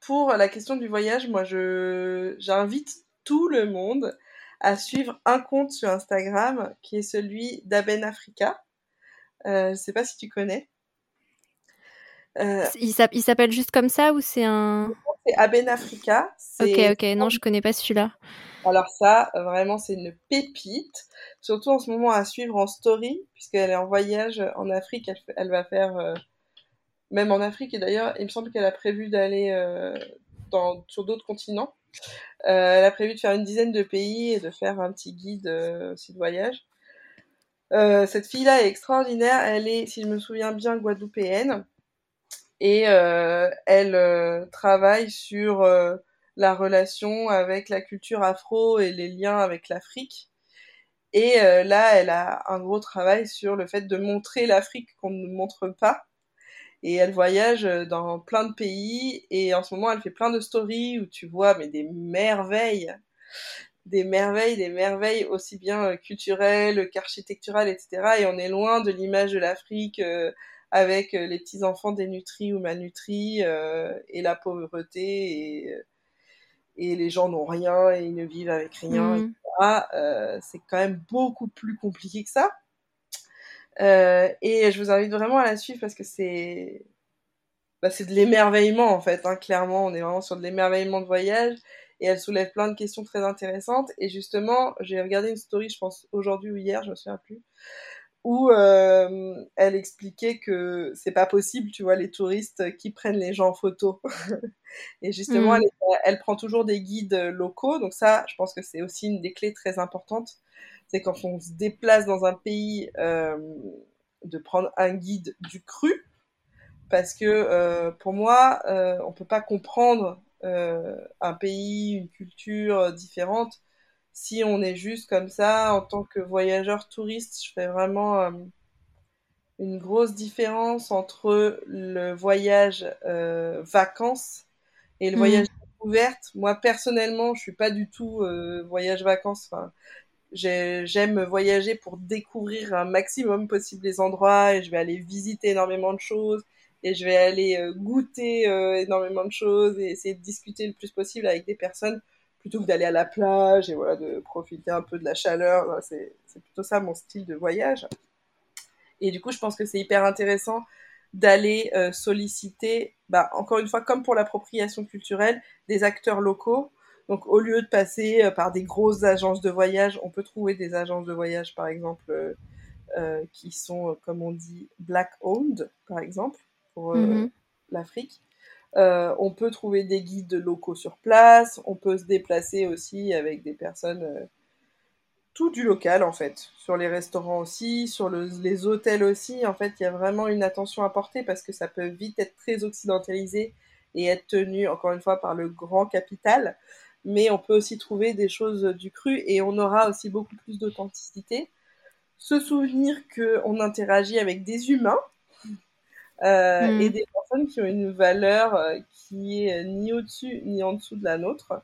pour la question du voyage, moi, j'invite tout le monde à suivre un compte sur Instagram qui est celui d'Aben Africa. Euh, je ne sais pas si tu connais. Euh, il s'appelle juste comme ça ou c'est un... c'est Aben Africa. Ok, ok, non, je connais pas celui-là. Alors ça, vraiment, c'est une pépite. Surtout en ce moment à suivre en story, puisqu'elle est en voyage en Afrique. Elle, va faire, euh, même en Afrique, et d'ailleurs, il me semble qu'elle a prévu d'aller euh, sur d'autres continents. Euh, elle a prévu de faire une dizaine de pays et de faire un petit guide aussi de voyage. cette fille-là est extraordinaire. Elle est, si je me souviens bien, guadeloupéenne. Et elle travaille sur la relation avec la culture afro et les liens avec l'Afrique. Et euh, là, elle a un gros travail sur le fait de montrer l'Afrique qu'on ne montre pas. Et elle voyage euh, dans plein de pays et en ce moment, elle fait plein de stories où tu vois mais des merveilles, des merveilles, des merveilles aussi bien euh, culturelles qu'architecturales, etc. Et on est loin de l'image de l'Afrique avec les petits enfants dénutris ou malnutris et la pauvreté et et les gens n'ont rien et ils ne vivent avec rien, etc. Mm. Euh, c'est quand même beaucoup plus compliqué que ça. Euh, et je vous invite vraiment à la suivre parce que c'est bah, c'est de l'émerveillement en fait. Hein, clairement, on est vraiment sur de l'émerveillement de voyage et elle soulève plein de questions très intéressantes. Et justement, j'ai regardé une story, je pense aujourd'hui ou hier, je me souviens plus, où euh, elle expliquait que c'est pas possible, tu vois, les touristes qui prennent les gens en photo. et justement, mm. elle, prend toujours des guides locaux. Donc ça, je pense que c'est aussi une des clés très importantes. C'est quand on se déplace dans un pays, euh, de prendre un guide du cru. Parce que euh, pour moi, on peut pas comprendre un pays, une culture différente si on est juste comme ça, en tant que voyageur touriste, je fais vraiment euh, une grosse différence entre le voyage euh, vacances et le mm. voyage découverte. Moi, personnellement, je suis pas du tout euh, voyage vacances. Enfin, j'aime voyager pour découvrir un maximum possible les endroits et je vais aller visiter énormément de choses et je vais aller goûter énormément de choses et essayer de discuter le plus possible avec des personnes plutôt que d'aller à la plage et voilà, de profiter un peu de la chaleur. C'est plutôt ça mon style de voyage. Et du coup, je pense que c'est hyper intéressant d'aller euh, solliciter, bah, encore une fois, comme pour l'appropriation culturelle, des acteurs locaux. Donc, au lieu de passer euh, par des grosses agences de voyage, on peut trouver des agences de voyage, par exemple, euh, qui sont, comme on dit, black-owned, par exemple, pour mm-hmm. l'Afrique. Euh, on peut trouver des guides locaux sur place, on peut se déplacer aussi avec des personnes, euh, tout du local en fait, sur les restaurants aussi, sur les hôtels aussi. En fait, il y a vraiment une attention à porter parce que ça peut vite être très occidentalisé et être tenu, encore une fois, par le grand capital. Mais on peut aussi trouver des choses du cru et on aura aussi beaucoup plus d'authenticité. Se souvenir qu'on interagit avec des humains euh, hmm. et des personnes qui ont une valeur euh, qui est ni au-dessus ni en dessous de la nôtre.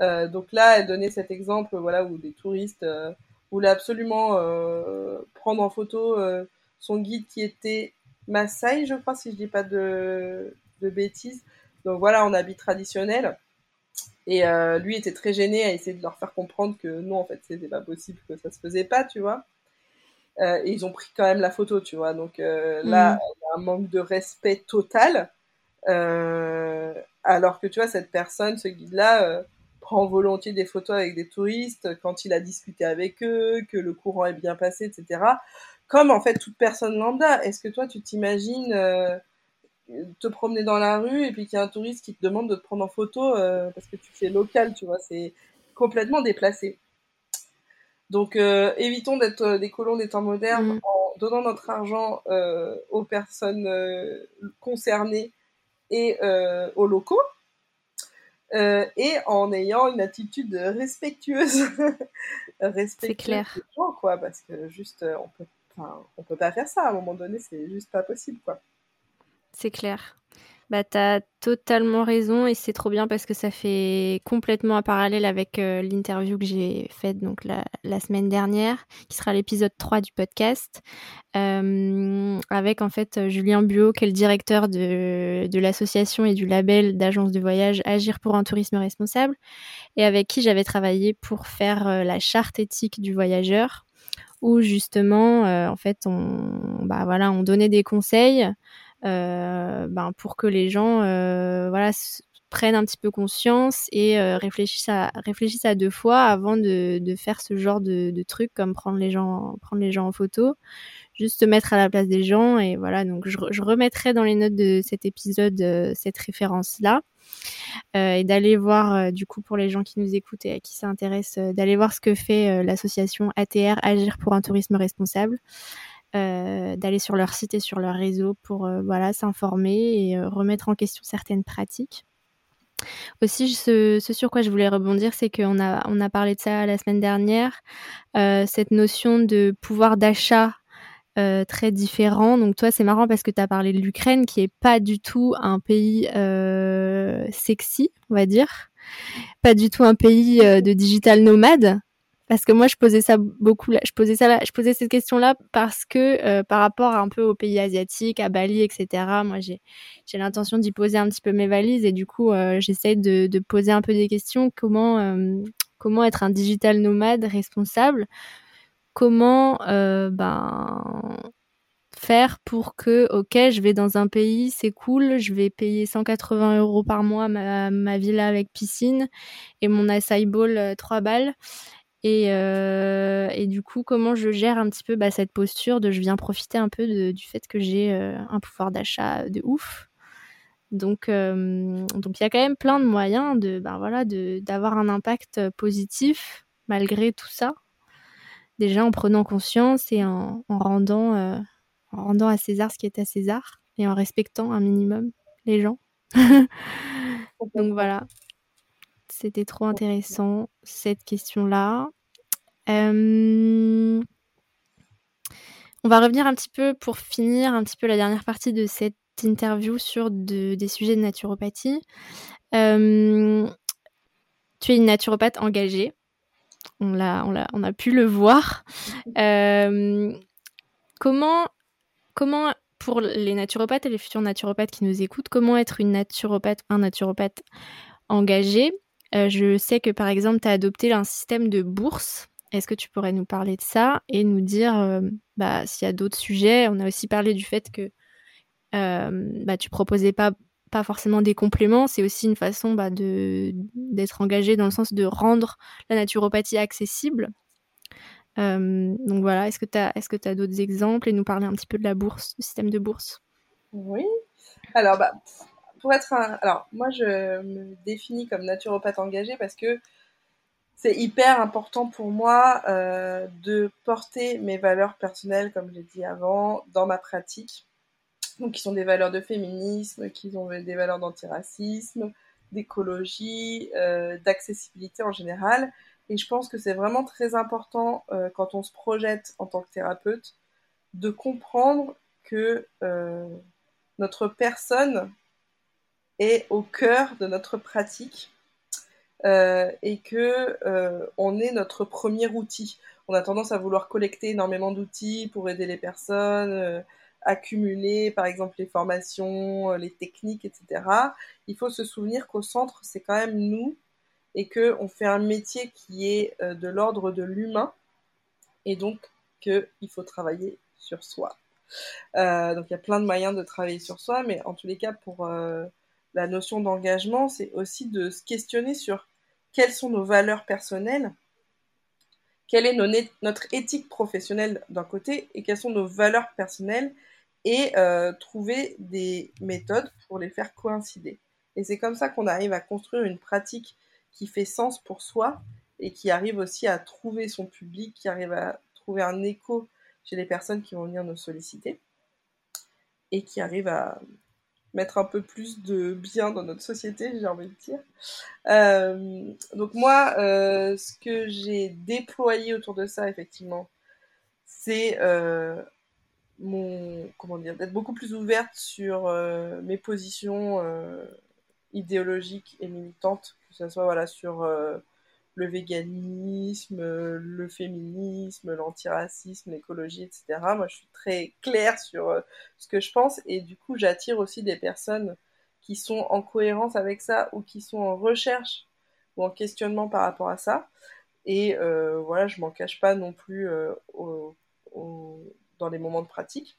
Euh, donc là, elle donnait cet exemple, voilà, où des touristes voulaient absolument prendre en photo son guide qui était Maasai, je crois, si je dis pas de, de bêtises. Donc voilà, en habit traditionnel. Et lui était très gêné à essayer de leur faire comprendre que non, en fait, c'était pas possible, que ça se faisait pas, tu vois. Euh, et ils ont pris quand même la photo, tu vois. Donc euh, là, mm. il y a un manque de respect total. Euh, alors que tu vois, cette personne, ce guide-là, prend volontiers des photos avec des touristes quand il a discuté avec eux, que le courant est bien passé, etc. Comme en fait toute personne lambda. Est-ce que toi, tu t'imagines te promener dans la rue et puis qu'il y a un touriste qui te demande de te prendre en photo parce que tu fais local, tu vois, c'est complètement déplacé. Donc, euh, évitons d'être euh, des colons des temps modernes mm. en donnant notre argent euh, aux personnes concernées et aux locaux. et en ayant une attitude respectueuse, respectueuse clair. gens, quoi, parce que juste, on peut, on peut pas faire ça à un moment donné, c'est juste pas possible, quoi. C'est clair. Bah, t'as totalement raison et c'est trop bien parce que ça fait complètement un parallèle avec euh, l'interview que j'ai faite donc la, semaine dernière, qui sera l'épisode 3 du podcast, euh, avec en fait Julien Buot, qui est le directeur de, l'association et du label d'agence de voyage Agir pour un tourisme responsable, et avec qui j'avais travaillé pour faire euh, la charte éthique du voyageur, où justement, en fait, on, bah, voilà, on donnait des conseils ben, pour que les gens euh, voilà, prennent un petit peu conscience et réfléchissent, à, réfléchissent à deux fois avant de, de faire ce genre de, de trucs comme prendre les gens, prendre les gens en photo juste se mettre à la place des gens et voilà donc je, je remettrai dans les notes de cet épisode cette référence là euh, et d'aller voir, euh, du coup, pour les gens qui nous écoutent et à qui ça intéresse, euh, d'aller voir ce que fait l'association ATR, Agir pour un tourisme responsable. D'aller sur leur site et sur leur réseau pour voilà s'informer et remettre en question certaines pratiques. Aussi, ce, sur quoi je voulais rebondir, c'est qu'on a, on a parlé de ça la semaine dernière, cette notion de pouvoir d'achat euh, très différents. Donc toi, c'est marrant parce que tu as parlé de l'Ukraine, qui est pas du tout un pays euh, sexy, on va dire, pas du tout un pays euh, de digital nomade. Parce que moi, je posais ça beaucoup, je posais ça, je posais cette question-là parce que par rapport un peu aux pays asiatiques, à Bali, etc. Moi, j'ai j'ai l'intention d'y poser un petit peu mes valises et du coup, j'essaie de, de poser un peu des questions. Comment comment être un digital nomade responsable? Comment euh, ben, faire pour que, ok, je vais dans un pays, c'est cool, je vais payer 180 euros par mois ma, ma villa avec piscine et mon acai bowl 3 euh, balles. Et, euh, et, du coup, comment je gère un petit peu bah, cette posture de je viens profiter un peu de, du fait que j'ai euh, un pouvoir d'achat de ouf. Donc, euh, donc il y a quand même plein de moyens de, ben voilà, de d'avoir un impact positif malgré tout ça déjà en prenant conscience et en, rendant, en rendant à César ce qui est à César et en respectant un minimum les gens. Donc voilà, c'était trop intéressant cette question-là. Euh, on va revenir un petit peu pour finir un petit peu la dernière partie de cette interview sur des sujets de naturopathie. Euh, tu es une naturopathe engagée on, a, on, a, on a pu le voir. Euh, comment, comment, pour les naturopathes et les futurs naturopathes qui nous écoutent, comment être une naturopathe, un naturopathe engagé? Euh, Je sais que par exemple, tu as adopté un système de bourse. Est-ce que tu pourrais nous parler de ça et nous dire euh, bah, s'il y a d'autres sujets? On a aussi parlé du fait que bah, tu proposais pas forcément des compléments, c'est aussi une façon bah, d'être engagé dans le sens de rendre la naturopathie accessible. Euh, donc voilà, est-ce que tu as d'autres exemples et nous parler un petit peu de la bourse, du système de bourse? Oui. Alors, bah, pour être un... Alors, moi, je me définis comme naturopathe engagé parce que c'est hyper important pour moi euh, de porter mes valeurs personnelles, comme j'ai dit avant, dans ma pratique donc qui sont des valeurs de féminisme, qui ont des valeurs d'antiracisme, d'écologie, euh, d'accessibilité en général. Et je pense que c'est vraiment très important euh, quand on se projette en tant que thérapeute de comprendre que notre personne est au cœur de notre pratique et que on est notre premier outil. On a tendance à vouloir collecter énormément d'outils pour aider les personnes accumuler, par exemple, les formations, euh, les techniques, etc. Il faut se souvenir qu'au centre, c'est quand même nous et qu'on fait un métier qui est euh, de l'ordre de l'humain et donc qu'il faut travailler sur soi. Euh, donc il y a plein de moyens de travailler sur soi, mais en tous les cas, pour la notion d'engagement, c'est aussi de se questionner sur quelles sont nos valeurs personnelles, quelle est notre éthique professionnelle d'un côté et quelles sont nos valeurs personnelles et euh, trouver des méthodes pour les faire coïncider. Et c'est comme ça qu'on arrive à construire une pratique qui fait sens pour soi et qui arrive aussi à trouver son public, qui arrive à trouver un écho chez les personnes qui vont venir nous solliciter et qui arrive à mettre un peu plus de bien dans notre société, j'ai envie de dire. Euh, donc moi, euh, ce que j'ai déployé autour de ça, effectivement, c'est euh, mon comment dire d'être beaucoup plus ouverte sur mes positions idéologiques et militantes que ce soit voilà sur le véganisme le féminisme l'antiracisme l'écologie etc moi je suis très claire sur ce que je pense et du coup j'attire aussi des personnes qui sont en cohérence avec ça ou qui sont en recherche ou en questionnement par rapport à ça et voilà je m'en cache pas non plus au dans les moments de pratique.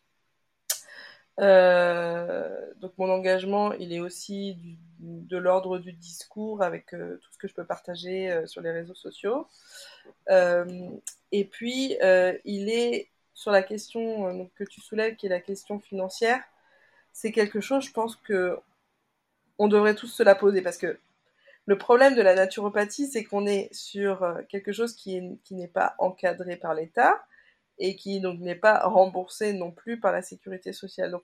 Donc mon engagement, il est aussi de l'ordre du discours avec tout ce que je peux partager sur les réseaux sociaux. et puis, il est sur la question que tu soulèves, qui est la question financière. C'est quelque chose, je pense que on devrait tous se la poser parce que le problème de la naturopathie, c'est qu'on est sur euh, quelque chose qui, n'est pas encadré par l'État et qui donc n'est pas remboursé non plus par la sécurité sociale. Donc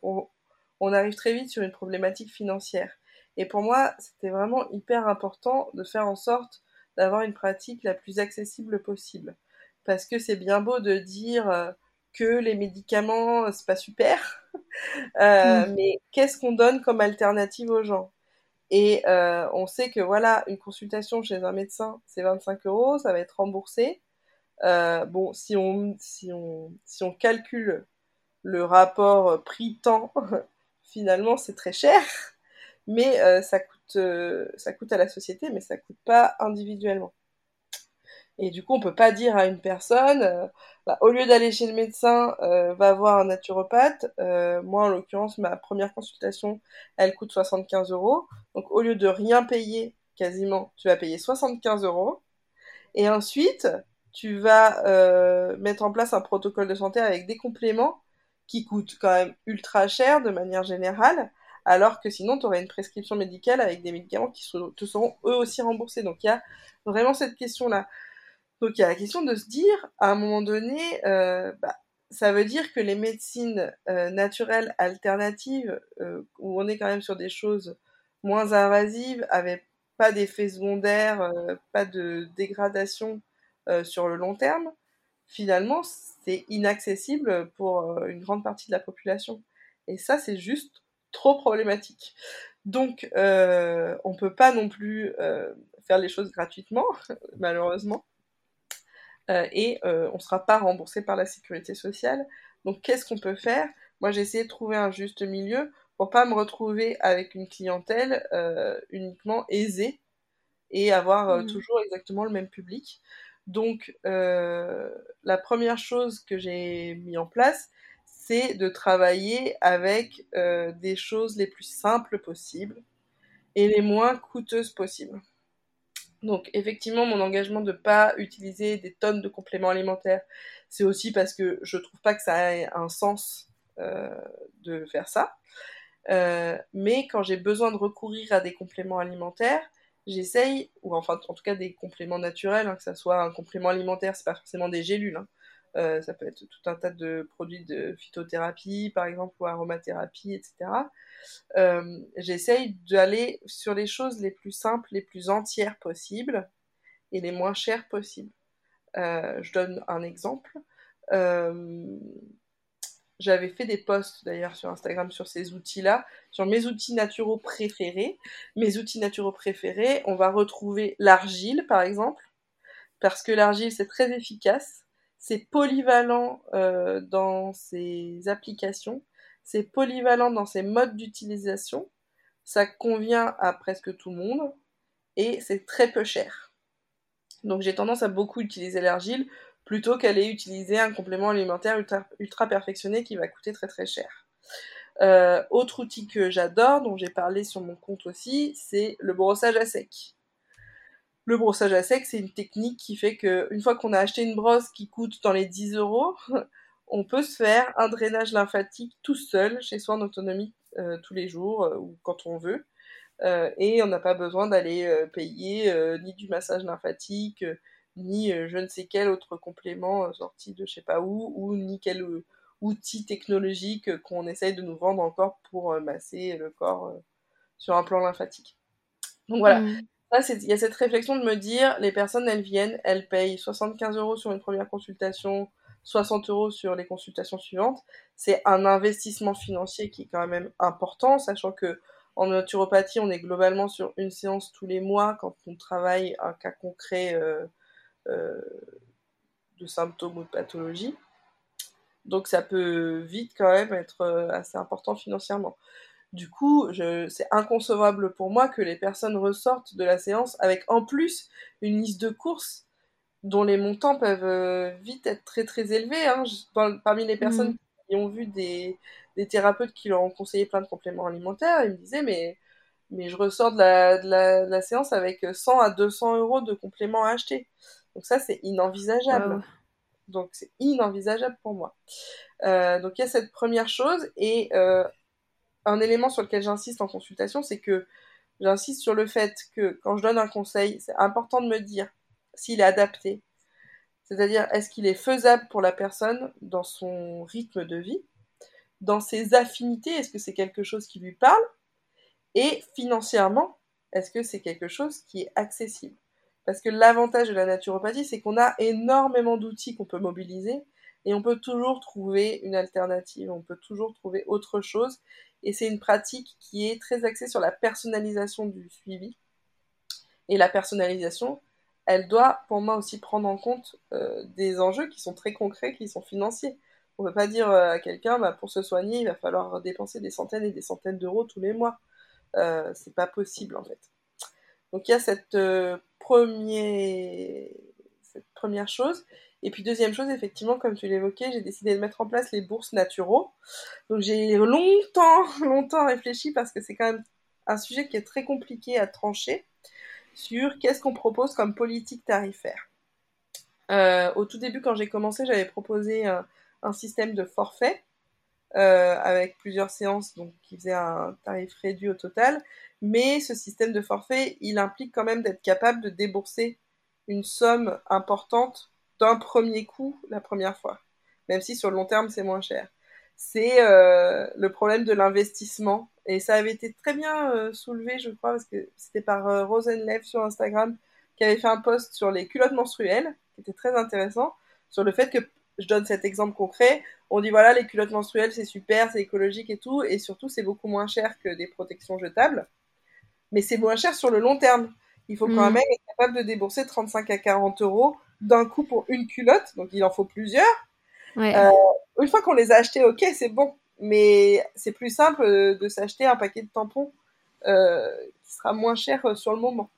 on, arrive très vite sur une problématique financière. Et pour moi, c'était vraiment hyper important de faire en sorte d'avoir une pratique la plus accessible possible. Parce que c'est bien beau de dire euh, que les médicaments, c'est pas super, euh, mmh. mais qu'est-ce qu'on donne comme alternative aux gens? Et euh, on sait que voilà, une consultation chez un médecin, c'est 25 euros, ça va être remboursé. Euh, bon, si on, si, on, si on calcule le rapport prix-temps, finalement, c'est très cher, mais euh, ça, coûte, ça coûte à la société, mais ça coûte pas individuellement. Et du coup, on peut pas dire à une personne, euh, bah, au lieu d'aller chez le médecin, euh, va voir un naturopathe. Euh, moi, en l'occurrence, ma première consultation, elle coûte 75 euros. Donc, au lieu de rien payer, quasiment, tu vas payer 75 euros. Et ensuite, tu vas mettre en place un protocole de santé avec des compléments qui coûtent quand même ultra cher de manière générale, alors que sinon, tu aurais une prescription médicale avec des médicaments qui te seront eux aussi remboursés. Donc, il y a vraiment cette question-là. Donc il y a la question de se dire, à un moment donné, euh, bah, ça veut dire que les médecines euh, naturelles alternatives, euh, où on est quand même sur des choses moins invasives, avec pas d'effets secondaires, pas de dégradation sur le long terme, finalement, c'est inaccessible pour une grande partie de la population. Et ça, c'est juste trop problématique. Donc, on peut pas non plus faire les choses gratuitement, malheureusement. Euh, et euh, on ne sera pas remboursé par la sécurité sociale. Donc qu'est-ce qu'on peut faire? Moi j'ai essayé de trouver un juste milieu pour pas me retrouver avec une clientèle euh, uniquement aisée et avoir mmh. toujours exactement le même public. Donc la première chose que j'ai mis en place, c'est de travailler avec des choses les plus simples possibles et les moins coûteuses possibles. Donc effectivement, mon engagement de ne pas utiliser des tonnes de compléments alimentaires, c'est aussi parce que je trouve pas que ça ait un sens euh, de faire ça. Euh, mais quand j'ai besoin de recourir à des compléments alimentaires, j'essaye, ou enfin en tout cas des compléments naturels, hein, que ça soit un complément alimentaire, c'est pas forcément des gélules, hein. euh, ça peut être tout un tas de produits de phytothérapie par exemple ou aromathérapie, etc. Euh, j'essaye d'aller sur les choses les plus simples, les plus entières possibles et les moins chères possibles. Euh, je donne un exemple. Euh, j'avais fait des posts d'ailleurs sur Instagram sur ces outils-là, sur mes outils naturaux préférés. Mes outils naturaux préférés, on va retrouver l'argile par exemple, parce que l'argile c'est très efficace, c'est polyvalent dans ses applications, c'est polyvalent dans ses modes d'utilisation, ça convient à presque tout le monde et c'est très peu cher. Donc j'ai tendance à beaucoup utiliser l'argile plutôt qu'aller utiliser un complément alimentaire ultra, perfectionné qui va coûter très très cher. Euh, autre outil que j'adore, dont j'ai parlé sur mon compte aussi, c'est le brossage à sec. Le brossage à sec, c'est une technique qui fait qu'une fois qu'on a acheté une brosse qui coûte dans les 10 euros, on peut se faire un drainage lymphatique tout seul, chez soi en autonomie, euh, tous les jours euh, ou quand on veut. Et on n'a pas besoin d'aller payer ni du massage lymphatique, ni je ne sais quel autre complément sorti de je sais pas où, ou ni quel outil technologique qu'on essaye de nous vendre encore pour masser le corps sur un plan lymphatique. Donc voilà, mmh. il y a cette réflexion de me dire, les personnes, elles viennent, elles payent 75 euros sur une première consultation, 60 euros sur les consultations suivantes, c'est un investissement financier qui est quand même important, sachant que en naturopathie, on est globalement sur une séance tous les mois quand on travaille un cas concret euh, euh, de symptômes ou de pathologie. Donc ça peut vite quand même être euh, assez important financièrement. Du coup, c'est inconcevable pour moi que les personnes ressortent de la séance avec en plus une liste de courses dont les montants peuvent euh, vite être très très élevés. Hein. parmi les personnes mm. qui ont vu des, des thérapeutes qui leur ont conseillé plein de compléments alimentaires. Ils me disaient, mais, mais je ressors de la, de la, séance avec 100 à 200 euros de compléments à acheter. Donc ça, c'est inenvisageable. Donc c'est inenvisageable pour moi. Euh, donc il y a cette première chose. Et euh, un élément sur lequel j'insiste en consultation, c'est que j'insiste sur le fait que quand je donne un conseil, c'est important de me dire s'il est adapté. C'est-à-dire, est-ce qu'il est faisable pour la personne dans son rythme de vie dans ses affinités, est-ce que c'est quelque chose qui lui parle Et financièrement, est-ce que c'est quelque chose qui est accessible? Parce que l'avantage de la naturopathie, c'est qu'on a énormément d'outils qu'on peut mobiliser et on peut toujours trouver une alternative, on peut toujours trouver autre chose. Et c'est une pratique qui est très axée sur la personnalisation du suivi. Et la personnalisation, elle doit pour moi aussi prendre en compte euh, des enjeux qui sont très concrets, qui sont financiers. On ne peut pas dire euh, à quelqu'un, bah, pour se soigner, il va falloir dépenser des centaines et des centaines d'euros tous les mois. Euh, c'est pas possible en fait. Donc il y a cette, euh, cette première chose. Et puis deuxième chose, effectivement, comme tu l'évoquais, j'ai décidé de mettre en place les bourses naturaux. Donc j'ai longtemps, longtemps réfléchi parce que c'est quand même un sujet qui est très compliqué à trancher sur qu'est-ce qu'on propose comme politique tarifaire. au tout début, quand j'ai commencé, j'avais proposé un système de forfait euh, avec plusieurs séances, donc qui faisait un tarif réduit au total. Mais ce système de forfait, il implique quand même d'être capable de débourser une somme importante d'un premier coup la première fois, même si sur le long terme c'est moins cher. C'est euh, le problème de l'investissement et ça avait été très bien euh, soulevé, je crois, parce que c'était par Rosenlev sur Instagram qui avait fait un post sur les culottes menstruelles, qui était très intéressant, sur le fait que je donne cet exemple concret. On dit voilà, les culottes menstruelles, c'est super, c'est écologique et tout, et surtout, c'est beaucoup moins cher que des protections jetables. Mais c'est moins cher sur le long terme. Il faut quand mm. même être capable de débourser 35 à 40 euros d'un coup pour une culotte, donc il en faut plusieurs. Euh, une fois qu'on les a achetés, ok, c'est bon. Mais c'est plus simple euh, de s'acheter un paquet de tampons euh, qui sera moins cher sur le moment.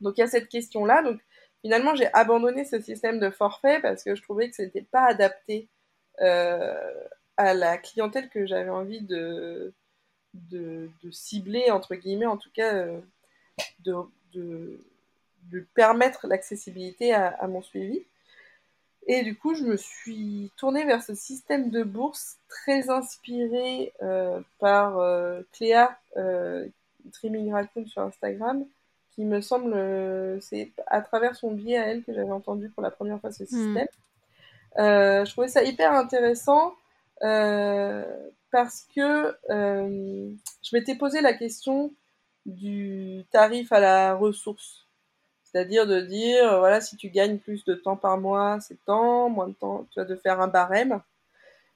Donc il y a cette question-là. Donc Finalement, j'ai abandonné ce système de forfait parce que je trouvais que ce n'était pas adapté euh, à la clientèle que j'avais envie de, de, cibler, entre guillemets, en tout cas, euh, de, de, permettre l'accessibilité à, mon suivi. Et du coup, je me suis tournée vers ce système de bourse très inspiré euh, par Cléa Trimming Raccoon sur Instagram, qui me semble, euh, c'est à travers son biais à elle que j'avais entendu pour la première fois ce hmm. système. Euh, je trouvais ça hyper intéressant euh, parce que je m'étais posé la question du tarif à la ressource. C'est-à-dire de dire, voilà, si tu gagnes plus de temps par mois, c'est temps, moins de temps, tu vas de faire un barème.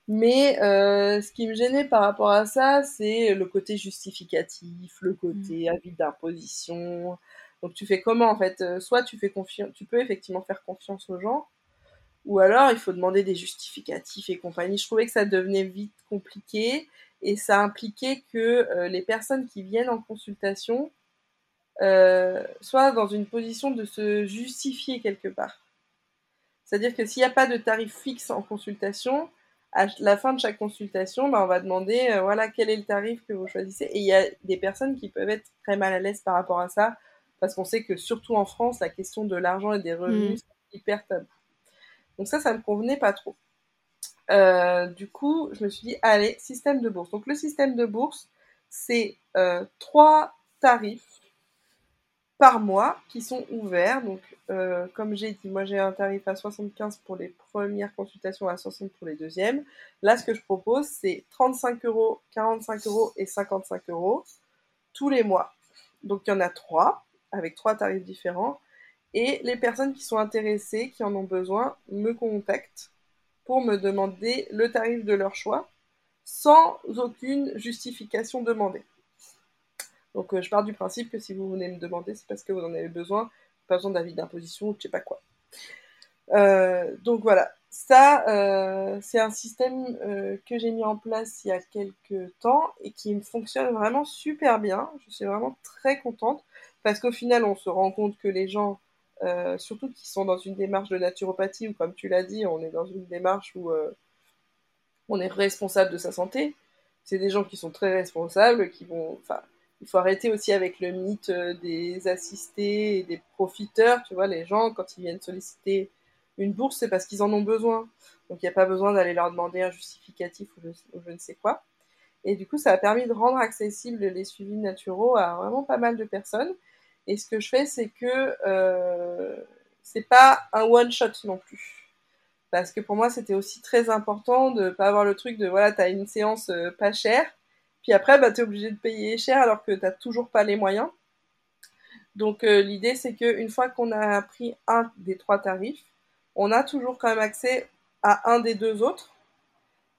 Mais euh, ce qui me gênait par rapport à ça, c'est le côté justificatif, le côté mmh. avis d'imposition. Donc tu fais comment en fait? Euh, Soit tu fais confiance, tu peux effectivement faire confiance aux gens, ou alors il faut demander des justificatifs et compagnie. Je trouvais que ça devenait vite compliqué et ça impliquait que euh, les personnes qui viennent en consultation soient dans une position de se justifier quelque part. C'est-à-dire que s'il n'y a pas de tarif fixe en consultation, à la fin de chaque consultation, bah, on va demander euh, voilà quel est le tarif que vous choisissez. Et il y a des personnes qui peuvent être très mal à l'aise par rapport à ça, parce qu'on sait que surtout en France, la question de l'argent et des revenus, mm. c'est hyper tabou. Donc ça, ça me convenait pas trop. Euh, du coup, je me suis dit, allez, système de bourse. Donc le système de bourse, c'est euh, trois tarifs par mois qui sont ouverts. Donc, euh, comme j'ai dit, moi j'ai un tarif à 75 pour les premières consultations, à 60 pour les deuxièmes. Là, ce que je propose, c'est 35 euros, 45 euros et 55 euros tous les mois. Donc, il y en a trois, avec trois tarifs différents. Et les personnes qui sont intéressées, qui en ont besoin, me contactent pour me demander le tarif de leur choix sans aucune justification demandée. Donc euh, je pars du principe que si vous venez me demander, c'est parce que vous en avez besoin, pas besoin d'avis d'imposition ou je sais pas quoi. Euh, donc voilà, ça euh, c'est un système que j'ai mis en place il y a quelques temps et qui fonctionne vraiment super bien. Je suis vraiment très contente parce qu'au final on se rend compte que les gens, surtout qui sont dans une démarche de naturopathie ou comme tu l'as dit, on est dans une démarche où on est responsable de sa santé c'est des gens qui sont très responsables, qui vont, il faut arrêter aussi avec le mythe des assistés et des profiteurs, tu vois, les gens, quand ils viennent solliciter une bourse, c'est parce qu'ils en ont besoin. Donc il n'y a pas besoin d'aller leur demander un justificatif ou je, ne sais quoi. Et du coup, ça a permis de rendre accessibles les suivis naturaux à vraiment pas mal de personnes. Et ce que je fais, c'est que euh, c'est pas un one shot non plus. Parce que pour moi, c'était aussi très important de pas avoir le truc de voilà, tu as une séance euh, pas chère, puis après, bah, tu es obligé de payer cher alors que tu toujours pas les moyens. Donc euh, l'idée, c'est qu'une fois qu'on a pris un des trois tarifs, on a toujours quand même accès à un des deux autres.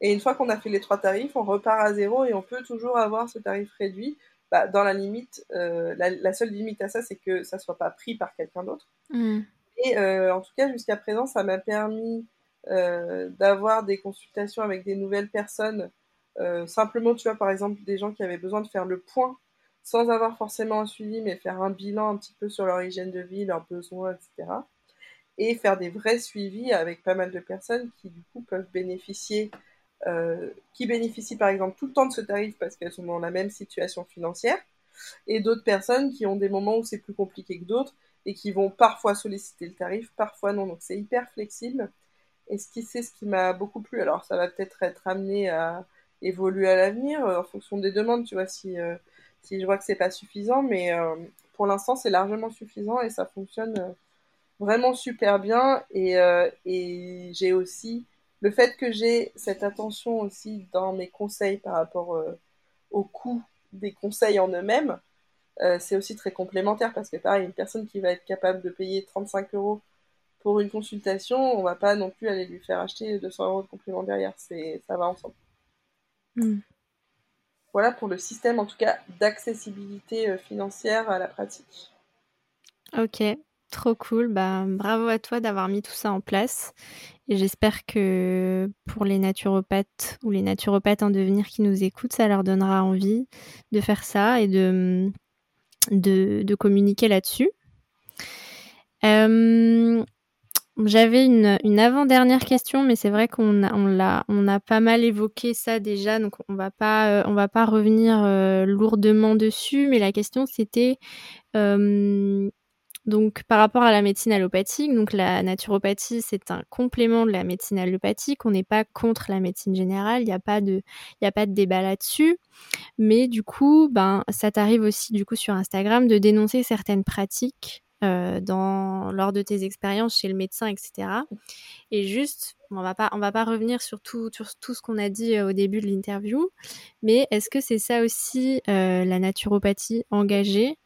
Et une fois qu'on a fait les trois tarifs, on repart à zéro et on peut toujours avoir ce tarif réduit. Bah, dans la limite, euh, la, seule limite à ça, c'est que ça soit pas pris par quelqu'un d'autre. Hmm. Et euh, en tout cas, jusqu'à présent, ça m'a permis euh, d'avoir des consultations avec des nouvelles personnes. simplement, tu vois, par exemple, des gens qui avaient besoin de faire le point sans avoir forcément un suivi, mais faire un bilan un petit peu sur leur hygiène de vie, leurs besoins, etc et faire des vrais suivis avec pas mal de personnes qui du coup peuvent bénéficier, euh, qui bénéficient par exemple tout le temps de ce tarif parce qu'elles sont dans la même situation financière, et d'autres personnes qui ont des moments où c'est plus compliqué que d'autres et qui vont parfois solliciter le tarif, parfois non. Donc c'est hyper flexible. Et ce qui c'est ce qui m'a beaucoup plu. Alors ça va peut-être être amené à évoluer à l'avenir euh, en fonction des demandes, tu vois, si, euh, si je vois que c'est pas suffisant, mais pour l'instant c'est largement suffisant et ça fonctionne vraiment super bien. Et, et j'ai aussi le fait que j'ai cette attention aussi dans mes conseils par rapport euh, au coût des conseils en eux-mêmes, euh, c'est aussi très complémentaire parce que pareil, une personne qui va être capable de payer 35 euros pour une consultation, on va pas non plus aller lui faire acheter 200 euros de complément derrière, c'est ça va ensemble. Hmm. Voilà pour le système en tout cas d'accessibilité financière à la pratique. Ok, Trop cool, bah, bravo à toi d'avoir mis tout ça en place. Et j'espère que pour les naturopathes ou les naturopathes en devenir qui nous écoutent, ça leur donnera envie de faire ça et de, communiquer là-dessus. Euh, j'avais une, avant-dernière question, mais c'est vrai qu'on a pas mal évoqué ça déjà, donc on va pas, euh, on va pas revenir euh, lourdement dessus. Mais la question c'était donc, par rapport à la médecine allopathique, donc la naturopathie, c'est un complément de la médecine allopathique. On n'est pas contre la médecine générale. Il n'y a pas de, débat là-dessus. Mais du coup, ben, ça t'arrive aussi, du coup, sur Instagram, de dénoncer certaines pratiques euh, lors de tes expériences chez le médecin, etc. Et juste, on va pas, on va pas revenir sur tout, sur tout ce qu'on a dit euh, au début de l'interview, mais est-ce que c'est ça aussi euh, la naturopathie engagée?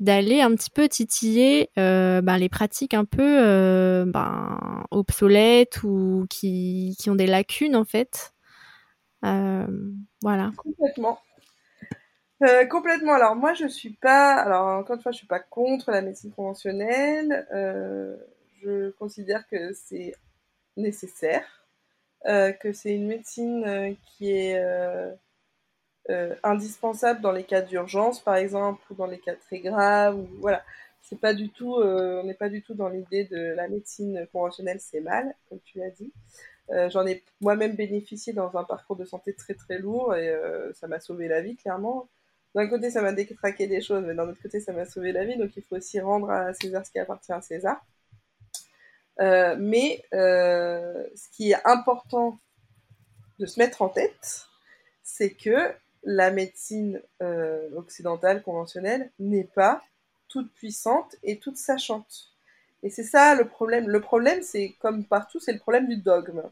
D'aller un petit peu titiller euh, ben, les pratiques un peu euh, ben, obsolètes ou qui, qui, ont des lacunes en fait. Euh, voilà. Complètement. complètement. Alors moi je suis pas, alors encore une fois je suis pas contre la médecine conventionnelle. je considère que c'est nécessaire, que c'est une médecine qui est euh, indispensable dans les cas d'urgence, par exemple, ou dans les cas très graves. Voilà, c'est pas du tout, euh, on n'est pas du tout dans l'idée de la médecine conventionnelle, c'est mal, comme tu l'as dit. Euh, j'en ai moi-même bénéficié dans un parcours de santé très très lourd et ça m'a sauvé la vie, clairement. D'un côté, ça m'a détraqué des choses, mais d'un autre côté, ça m'a sauvé la vie. Donc, il faut aussi rendre à César ce qui appartient à César. mais ce qui est important de se mettre en tête, c'est que la médecine euh, occidentale conventionnelle n'est pas toute puissante et toute sachante. Et c'est ça le problème. Le problème, c'est comme partout, c'est le problème du dogme.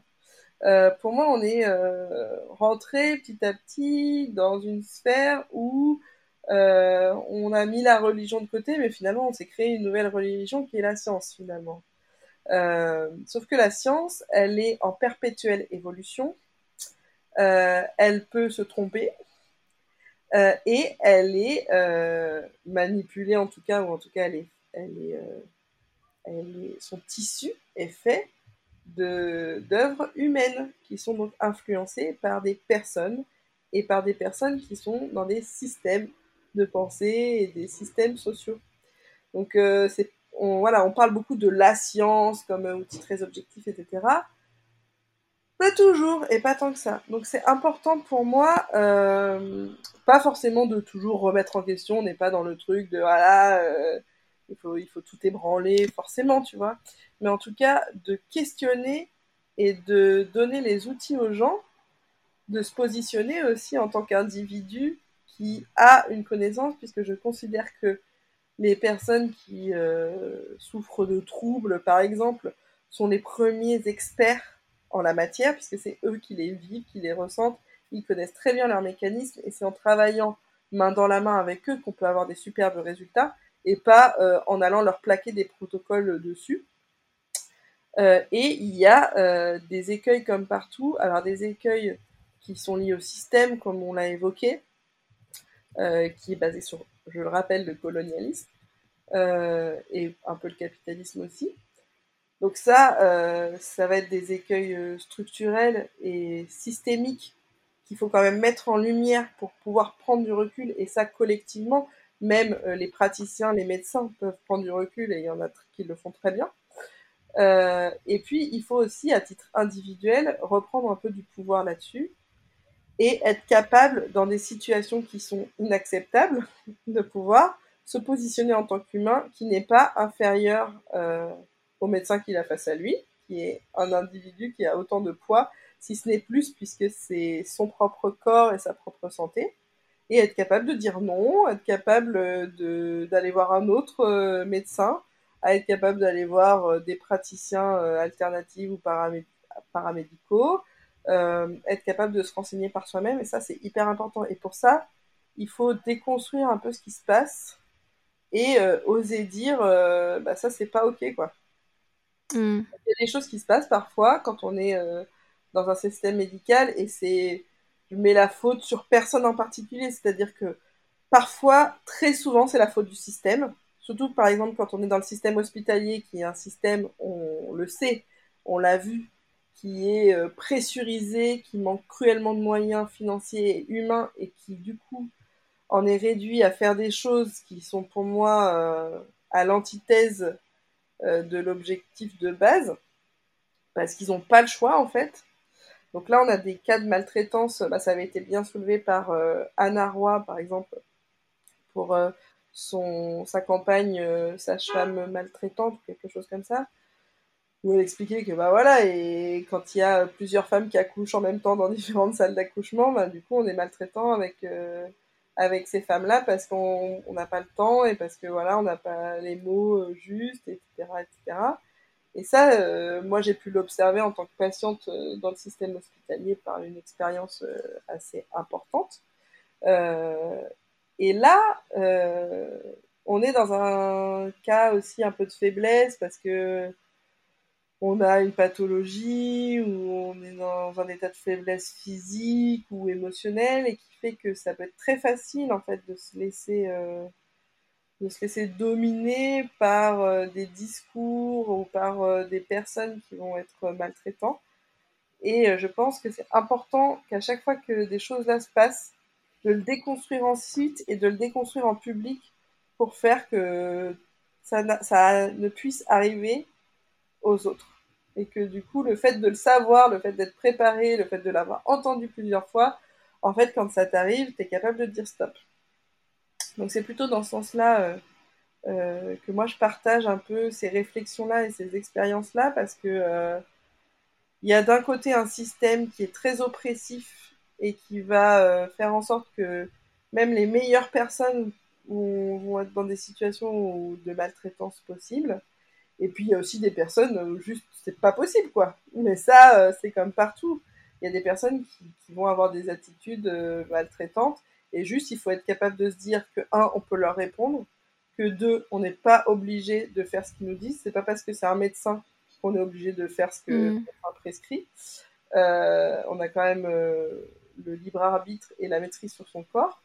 Euh, pour moi, on est euh, rentré petit à petit dans une sphère où on a mis la religion de côté, mais finalement, on s'est créé une nouvelle religion qui est la science, finalement. sauf que la science, elle est en perpétuelle évolution. elle peut se tromper, euh, et elle est euh, manipulée en tout cas, ou en tout cas euh, son tissu est fait d'œuvres humaines qui sont donc influencées par des personnes et par des personnes qui sont dans des systèmes de pensée et des systèmes sociaux. Donc voilà, on parle beaucoup de la science comme outil très objectif, etc. Pas toujours et pas tant que ça. Donc c'est important pour moi, euh, pas forcément de toujours remettre en question, on n'est pas dans le truc de voilà, euh, il, faut, il faut tout ébranler forcément, tu vois. Mais en tout cas, de questionner et de donner les outils aux gens, de se positionner aussi en tant qu'individu qui a une connaissance, puisque je considère que les personnes qui euh, souffrent de troubles, par exemple, sont les premiers experts en la matière, puisque c'est eux qui les vivent, qui les ressentent, ils connaissent très bien leurs mécanismes, et c'est en travaillant main dans la main avec eux qu'on peut avoir des superbes résultats, et pas euh, en allant leur plaquer des protocoles dessus. Euh, et il y a des écueils comme partout, alors des écueils qui sont liés au système, comme on l'a évoqué, qui est basé sur je le rappelle, le colonialisme euh, et un peu le capitalisme aussi. Donc ça, euh, ça va être des écueils euh, structurels et systémiques qu'il faut quand même mettre en lumière pour pouvoir prendre du recul, et ça collectivement, même les praticiens, les médecins peuvent prendre du recul, et il y en a qui le font très bien. et puis, il faut aussi, à titre individuel, reprendre un peu du pouvoir là-dessus et être capable, dans des situations qui sont inacceptables, de pouvoir se positionner en tant qu'humain qui n'est pas inférieur euh, au médecin qui l'a face à lui, qui est un individu qui a autant de poids, si ce n'est plus, puisque c'est son propre corps et sa propre santé, et être capable de dire non, être capable d'aller voir un autre euh, médecin, à être capable d'aller voir euh, des praticiens alternatifs ou paramédicaux, euh, être capable de se renseigner par soi-même, et ça c'est hyper important. Et pour ça, il faut déconstruire un peu ce qui se passe et euh, oser dire, euh, bah ça c'est pas ok quoi. Hmm. Il y a des choses qui se passent parfois quand on est dans un système médical et c'est, je mets la faute sur personne en particulier, c'est-à-dire que parfois, très souvent, c'est la faute du système. Surtout, par exemple, quand on est dans le système hospitalier, qui est un système, on le sait, on l'a vu, qui est euh, pressurisé, qui manque cruellement de moyens financiers et humains et qui du coup en est réduit à faire des choses qui sont pour moi euh, à l'antithèse euh, de l'objectif de base, parce qu'ils n'ont pas le choix en fait. Donc là, on a des cas de maltraitance, bah, ça avait été bien soulevé par Anna Roy, par exemple, pour son, sa campagne Sage-femme maltraitante, quelque chose comme ça où elle expliquait que bah voilà et quand il y a plusieurs femmes qui accouchent en même temps dans différentes salles d'accouchement bah du coup on est maltraitant avec euh, avec ces femmes là parce qu'on n'a pas le temps et parce que voilà on n'a pas les mots euh, justes etc etc et ça euh, moi j'ai pu l'observer en tant que patiente dans le système hospitalier par une expérience assez importante. Et là on est dans un cas aussi un peu de faiblesse parce que on a une pathologie ou on est dans un état de faiblesse physique ou émotionnelle et qui fait que ça peut être très facile en fait de se laisser euh, de se laisser dominer par euh, des discours ou par euh, des personnes qui vont être maltraitants et je pense que c'est important qu'à chaque fois que des choses là se passent de le déconstruire ensuite et de le déconstruire en public pour faire que ça, ça ne puisse arriver aux autres. Et que du coup, le fait de le savoir, le fait d'être préparé, le fait de l'avoir entendu plusieurs fois, en fait, quand ça t'arrive, tu es capable de dire stop. Donc c'est plutôt dans ce sens-là euh, euh, que moi je partage un peu ces réflexions-là et ces expériences-là parce que euh, il y a d'un côté un système qui est très oppressif et qui va faire en sorte que même les meilleures personnes vont être dans des situations de maltraitance possible. Et puis il y a aussi des personnes où juste c'est pas possible quoi. Mais ça c'est comme partout. Il y a des personnes qui, vont avoir des attitudes euh, maltraitantes et juste il faut être capable de se dire que un on peut leur répondre, que deux on n'est pas obligé de faire ce qu'ils nous disent. C'est pas parce que c'est un médecin qu'on est obligé de faire ce que mmh. prescrit. Euh, on a quand même le libre arbitre et la maîtrise sur son corps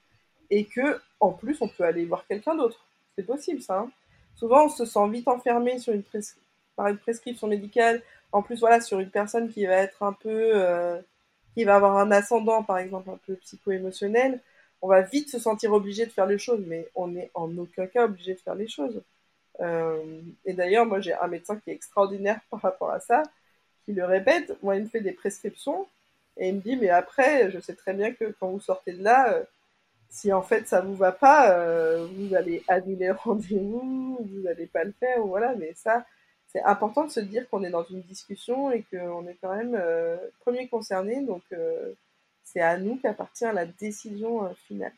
et que en plus on peut aller voir quelqu'un d'autre. C'est possible ça. Hein souvent on se sent vite enfermé sur une par une prescription médicale. En plus, voilà, sur une personne qui va être un peu, euh, qui va avoir un ascendant, par exemple, un peu psycho-émotionnel, on va vite se sentir obligé de faire les choses, mais on n'est en aucun cas obligé de faire les choses. Euh, et d'ailleurs, moi, j'ai un médecin qui est extraordinaire par rapport à ça, qui le répète. Moi, il me fait des prescriptions et il me dit, mais après, je sais très bien que quand vous sortez de là, euh, si en fait ça vous va pas, vous allez annuler le rendez-vous, vous n'allez pas le faire, ou voilà. Mais ça, c'est important de se dire qu'on est dans une discussion et qu'on est quand même euh, premier concerné, donc c'est à nous qu'appartient la décision finale.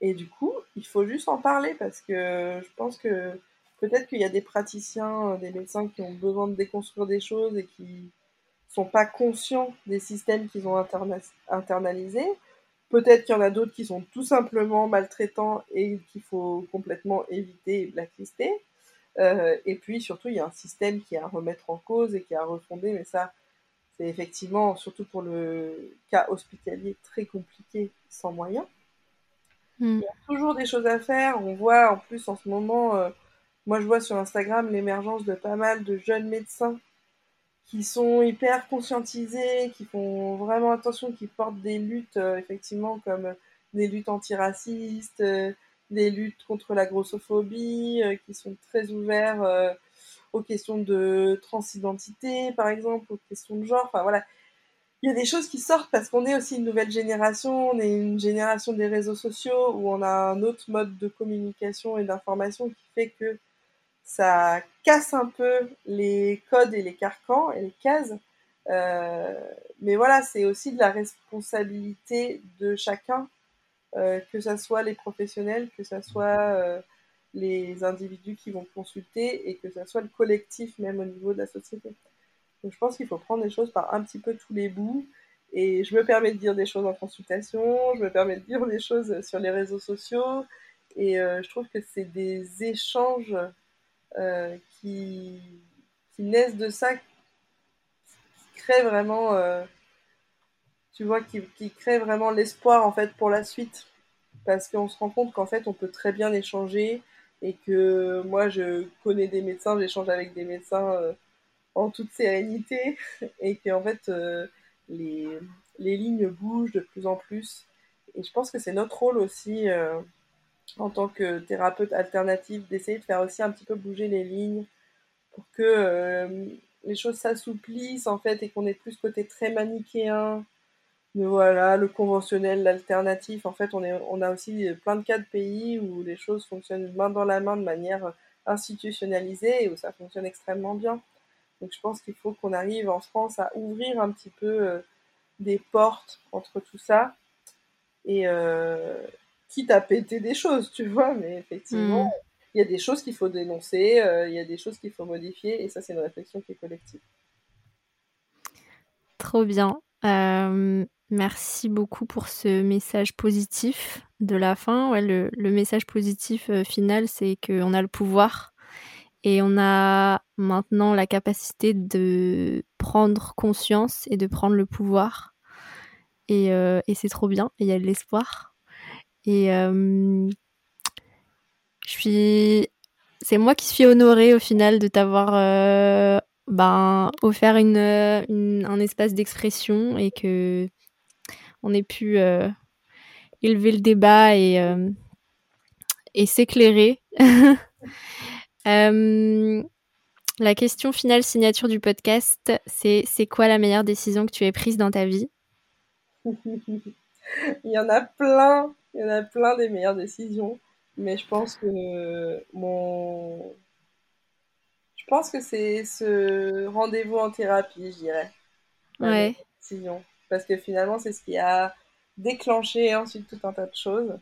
Et du coup, il faut juste en parler parce que je pense que peut-être qu'il y a des praticiens, des médecins qui ont besoin de déconstruire des choses et qui sont pas conscients des systèmes qu'ils ont internalisés. Peut-être qu'il y en a d'autres qui sont tout simplement maltraitants et qu'il faut complètement éviter et blacklister. Euh, et puis surtout, il y a un système qui est à remettre en cause et qui est à refonder, mais ça, c'est effectivement, surtout pour le cas hospitalier, très compliqué, sans moyens. Hmm. Il y a toujours des choses à faire. On voit en plus en ce moment, euh, moi je vois sur Instagram l'émergence de pas mal de jeunes médecins qui sont hyper conscientisés, qui font vraiment attention, qui portent des luttes, euh, effectivement, comme des luttes antiracistes, des luttes contre la grossophobie, euh, qui sont très ouverts aux questions de transidentité, par exemple, aux questions de genre. Enfin voilà, il y a des choses qui sortent parce qu'on est aussi une nouvelle génération, on est une génération des réseaux sociaux où on a un autre mode de communication et d'information qui fait que ça casse un peu les codes et les carcans et les cases. Euh, mais voilà, c'est aussi de la responsabilité de chacun, euh, que ce soit les professionnels, que ce soit euh, les individus qui vont consulter et que ce soit le collectif même au niveau de la société. Donc je pense qu'il faut prendre les choses par un petit peu tous les bouts. Et je me permets de dire des choses en consultation, je me permets de dire des choses sur les réseaux sociaux. Et je trouve que c'est des échanges euh, qui, naissent de ça, qui créent vraiment, euh, tu vois, qui, qui créent vraiment l'espoir en fait pour la suite, parce qu'on se rend compte qu'en fait on peut très bien échanger et que moi je connais des médecins, j'échange avec des médecins euh, en toute sérénité et qu'en fait les, les, lignes bougent de plus en plus. Et je pense que c'est notre rôle aussi en tant que thérapeute alternative, d'essayer de faire aussi un petit peu bouger les lignes pour que euh, les choses s'assouplissent en fait et qu'on ait plus ce côté très manichéen. Mais voilà, le conventionnel, l'alternatif, en fait, on, est, on a aussi plein de cas de pays où les choses fonctionnent main dans la main de manière institutionnalisée et où ça fonctionne extrêmement bien. Donc je pense qu'il faut qu'on arrive en France à ouvrir un petit peu euh, des portes entre tout ça et, euh, quitte à péter des choses, tu vois, mais effectivement, hmm. il y a des choses qu'il faut dénoncer, euh, il y a des choses qu'il faut modifier, et ça, c'est une réflexion qui est collective. Trop bien. Euh, merci beaucoup pour ce message positif de la fin. Ouais, le, message positif euh, final, c'est qu'on a le pouvoir et on a maintenant la capacité de prendre conscience et de prendre le pouvoir. Et, et c'est trop bien, il y a de l'espoir. Et euh, je suis. C'est moi qui suis honorée au final de t'avoir euh, ben, offert une, un espace d'expression et que on ait pu euh, élever le débat et, et s'éclairer. la question finale signature du podcast, c'est c'est quoi la meilleure décision que tu aies prise dans ta vie? Il y en a plein. Il y en a plein des meilleures décisions. Mais je pense que mon. Je pense que c'est ce rendez-vous en thérapie, je dirais. Ouais. Décision. Parce que finalement, c'est ce qui a déclenché ensuite tout un tas de choses.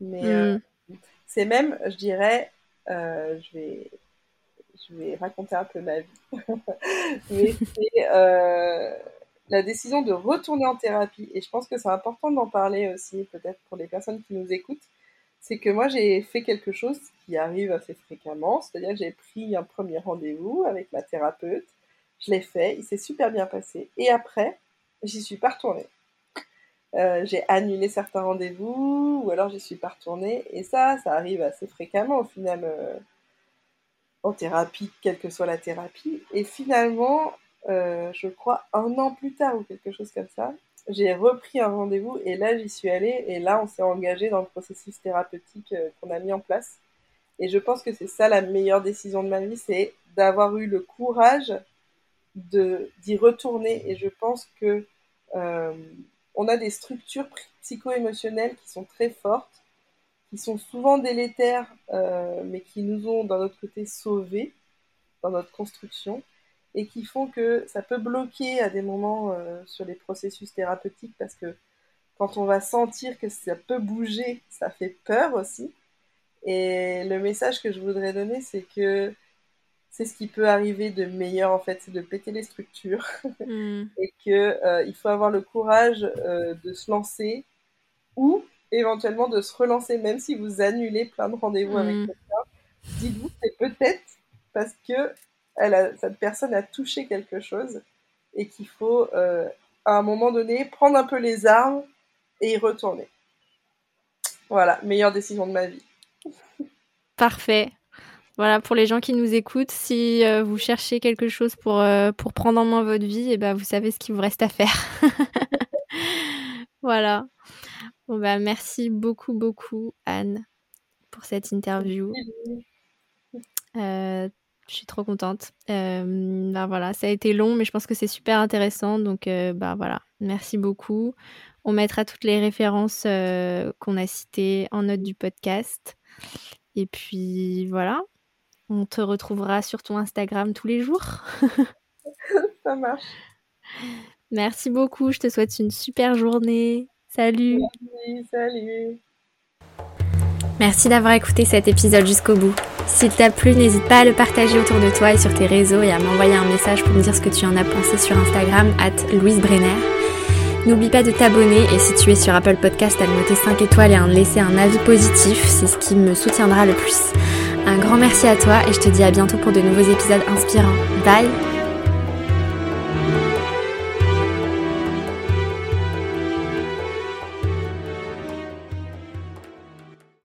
Mais euh, mm. c'est même, je dirais, euh, je vais je vais raconter un peu ma vie. Mais c'est euh, la décision de retourner en thérapie, et je pense que c'est important d'en parler aussi, peut-être pour les personnes qui nous écoutent, c'est que moi j'ai fait quelque chose qui arrive assez fréquemment, c'est-à-dire que j'ai pris un premier rendez-vous avec ma thérapeute, je l'ai fait, il s'est super bien passé, et après, j'y suis pas retournée. Euh, j'ai annulé certains rendez-vous, ou alors j'y suis pas retournée, et ça, ça arrive assez fréquemment au final euh, en thérapie, quelle que soit la thérapie, et finalement, euh, je crois, un an plus tard ou quelque chose comme ça, j'ai repris un rendez-vous et là j'y suis allée et là on s'est engagé dans le processus thérapeutique qu'on a mis en place. Et je pense que c'est ça la meilleure décision de ma vie, c'est d'avoir eu le courage d'y retourner. Et je pense que euh, on a des structures psycho-émotionnelles qui sont très fortes, qui sont souvent délétères, euh, mais qui nous ont d'un autre côté sauvés dans notre construction et qui font que ça peut bloquer à des moments euh, sur les processus thérapeutiques parce que quand on va sentir que ça peut bouger, ça fait peur aussi. Et le message que je voudrais donner, c'est que c'est ce qui peut arriver de meilleur en fait, c'est de péter les structures mm. et que euh, il faut avoir le courage euh, de se lancer ou éventuellement de se relancer même si vous annulez plein de rendez-vous avec mm. quelqu'un. Dites-vous c'est peut-être parce que cette personne a touché quelque chose et qu'il faut euh, à un moment donné prendre un peu les armes et y retourner. Voilà, meilleure décision de ma vie. Parfait. Voilà, pour les gens qui nous écoutent, si euh, vous cherchez quelque chose pour, euh, pour prendre en main votre vie, et eh ben, vous savez ce qu'il vous reste à faire. voilà. Bon, bah, merci beaucoup, beaucoup, Anne, pour cette interview. Euh, je suis trop contente. bah, voilà, ça a été long, mais je pense que c'est super intéressant. Donc, bah, voilà, merci beaucoup. On mettra toutes les références qu'on a citées en note du podcast. Et puis voilà, on te retrouvera sur ton Instagram tous les jours. Ça marche. Merci beaucoup, je te souhaite une super journée. Salut. Merci, salut. Merci d'avoir écouté cet épisode jusqu'au bout. S'il t'a plu, n'hésite pas à le partager autour de toi et sur tes réseaux et à m'envoyer un message pour me dire ce que tu en as pensé sur Instagram, at Louise Brenner. N'oublie pas de t'abonner et si tu es sur Apple Podcast, à me noter 5 étoiles et à me laisser un avis positif, c'est ce qui me soutiendra le plus. Un grand merci à toi et je te dis à bientôt pour de nouveaux épisodes inspirants. Bye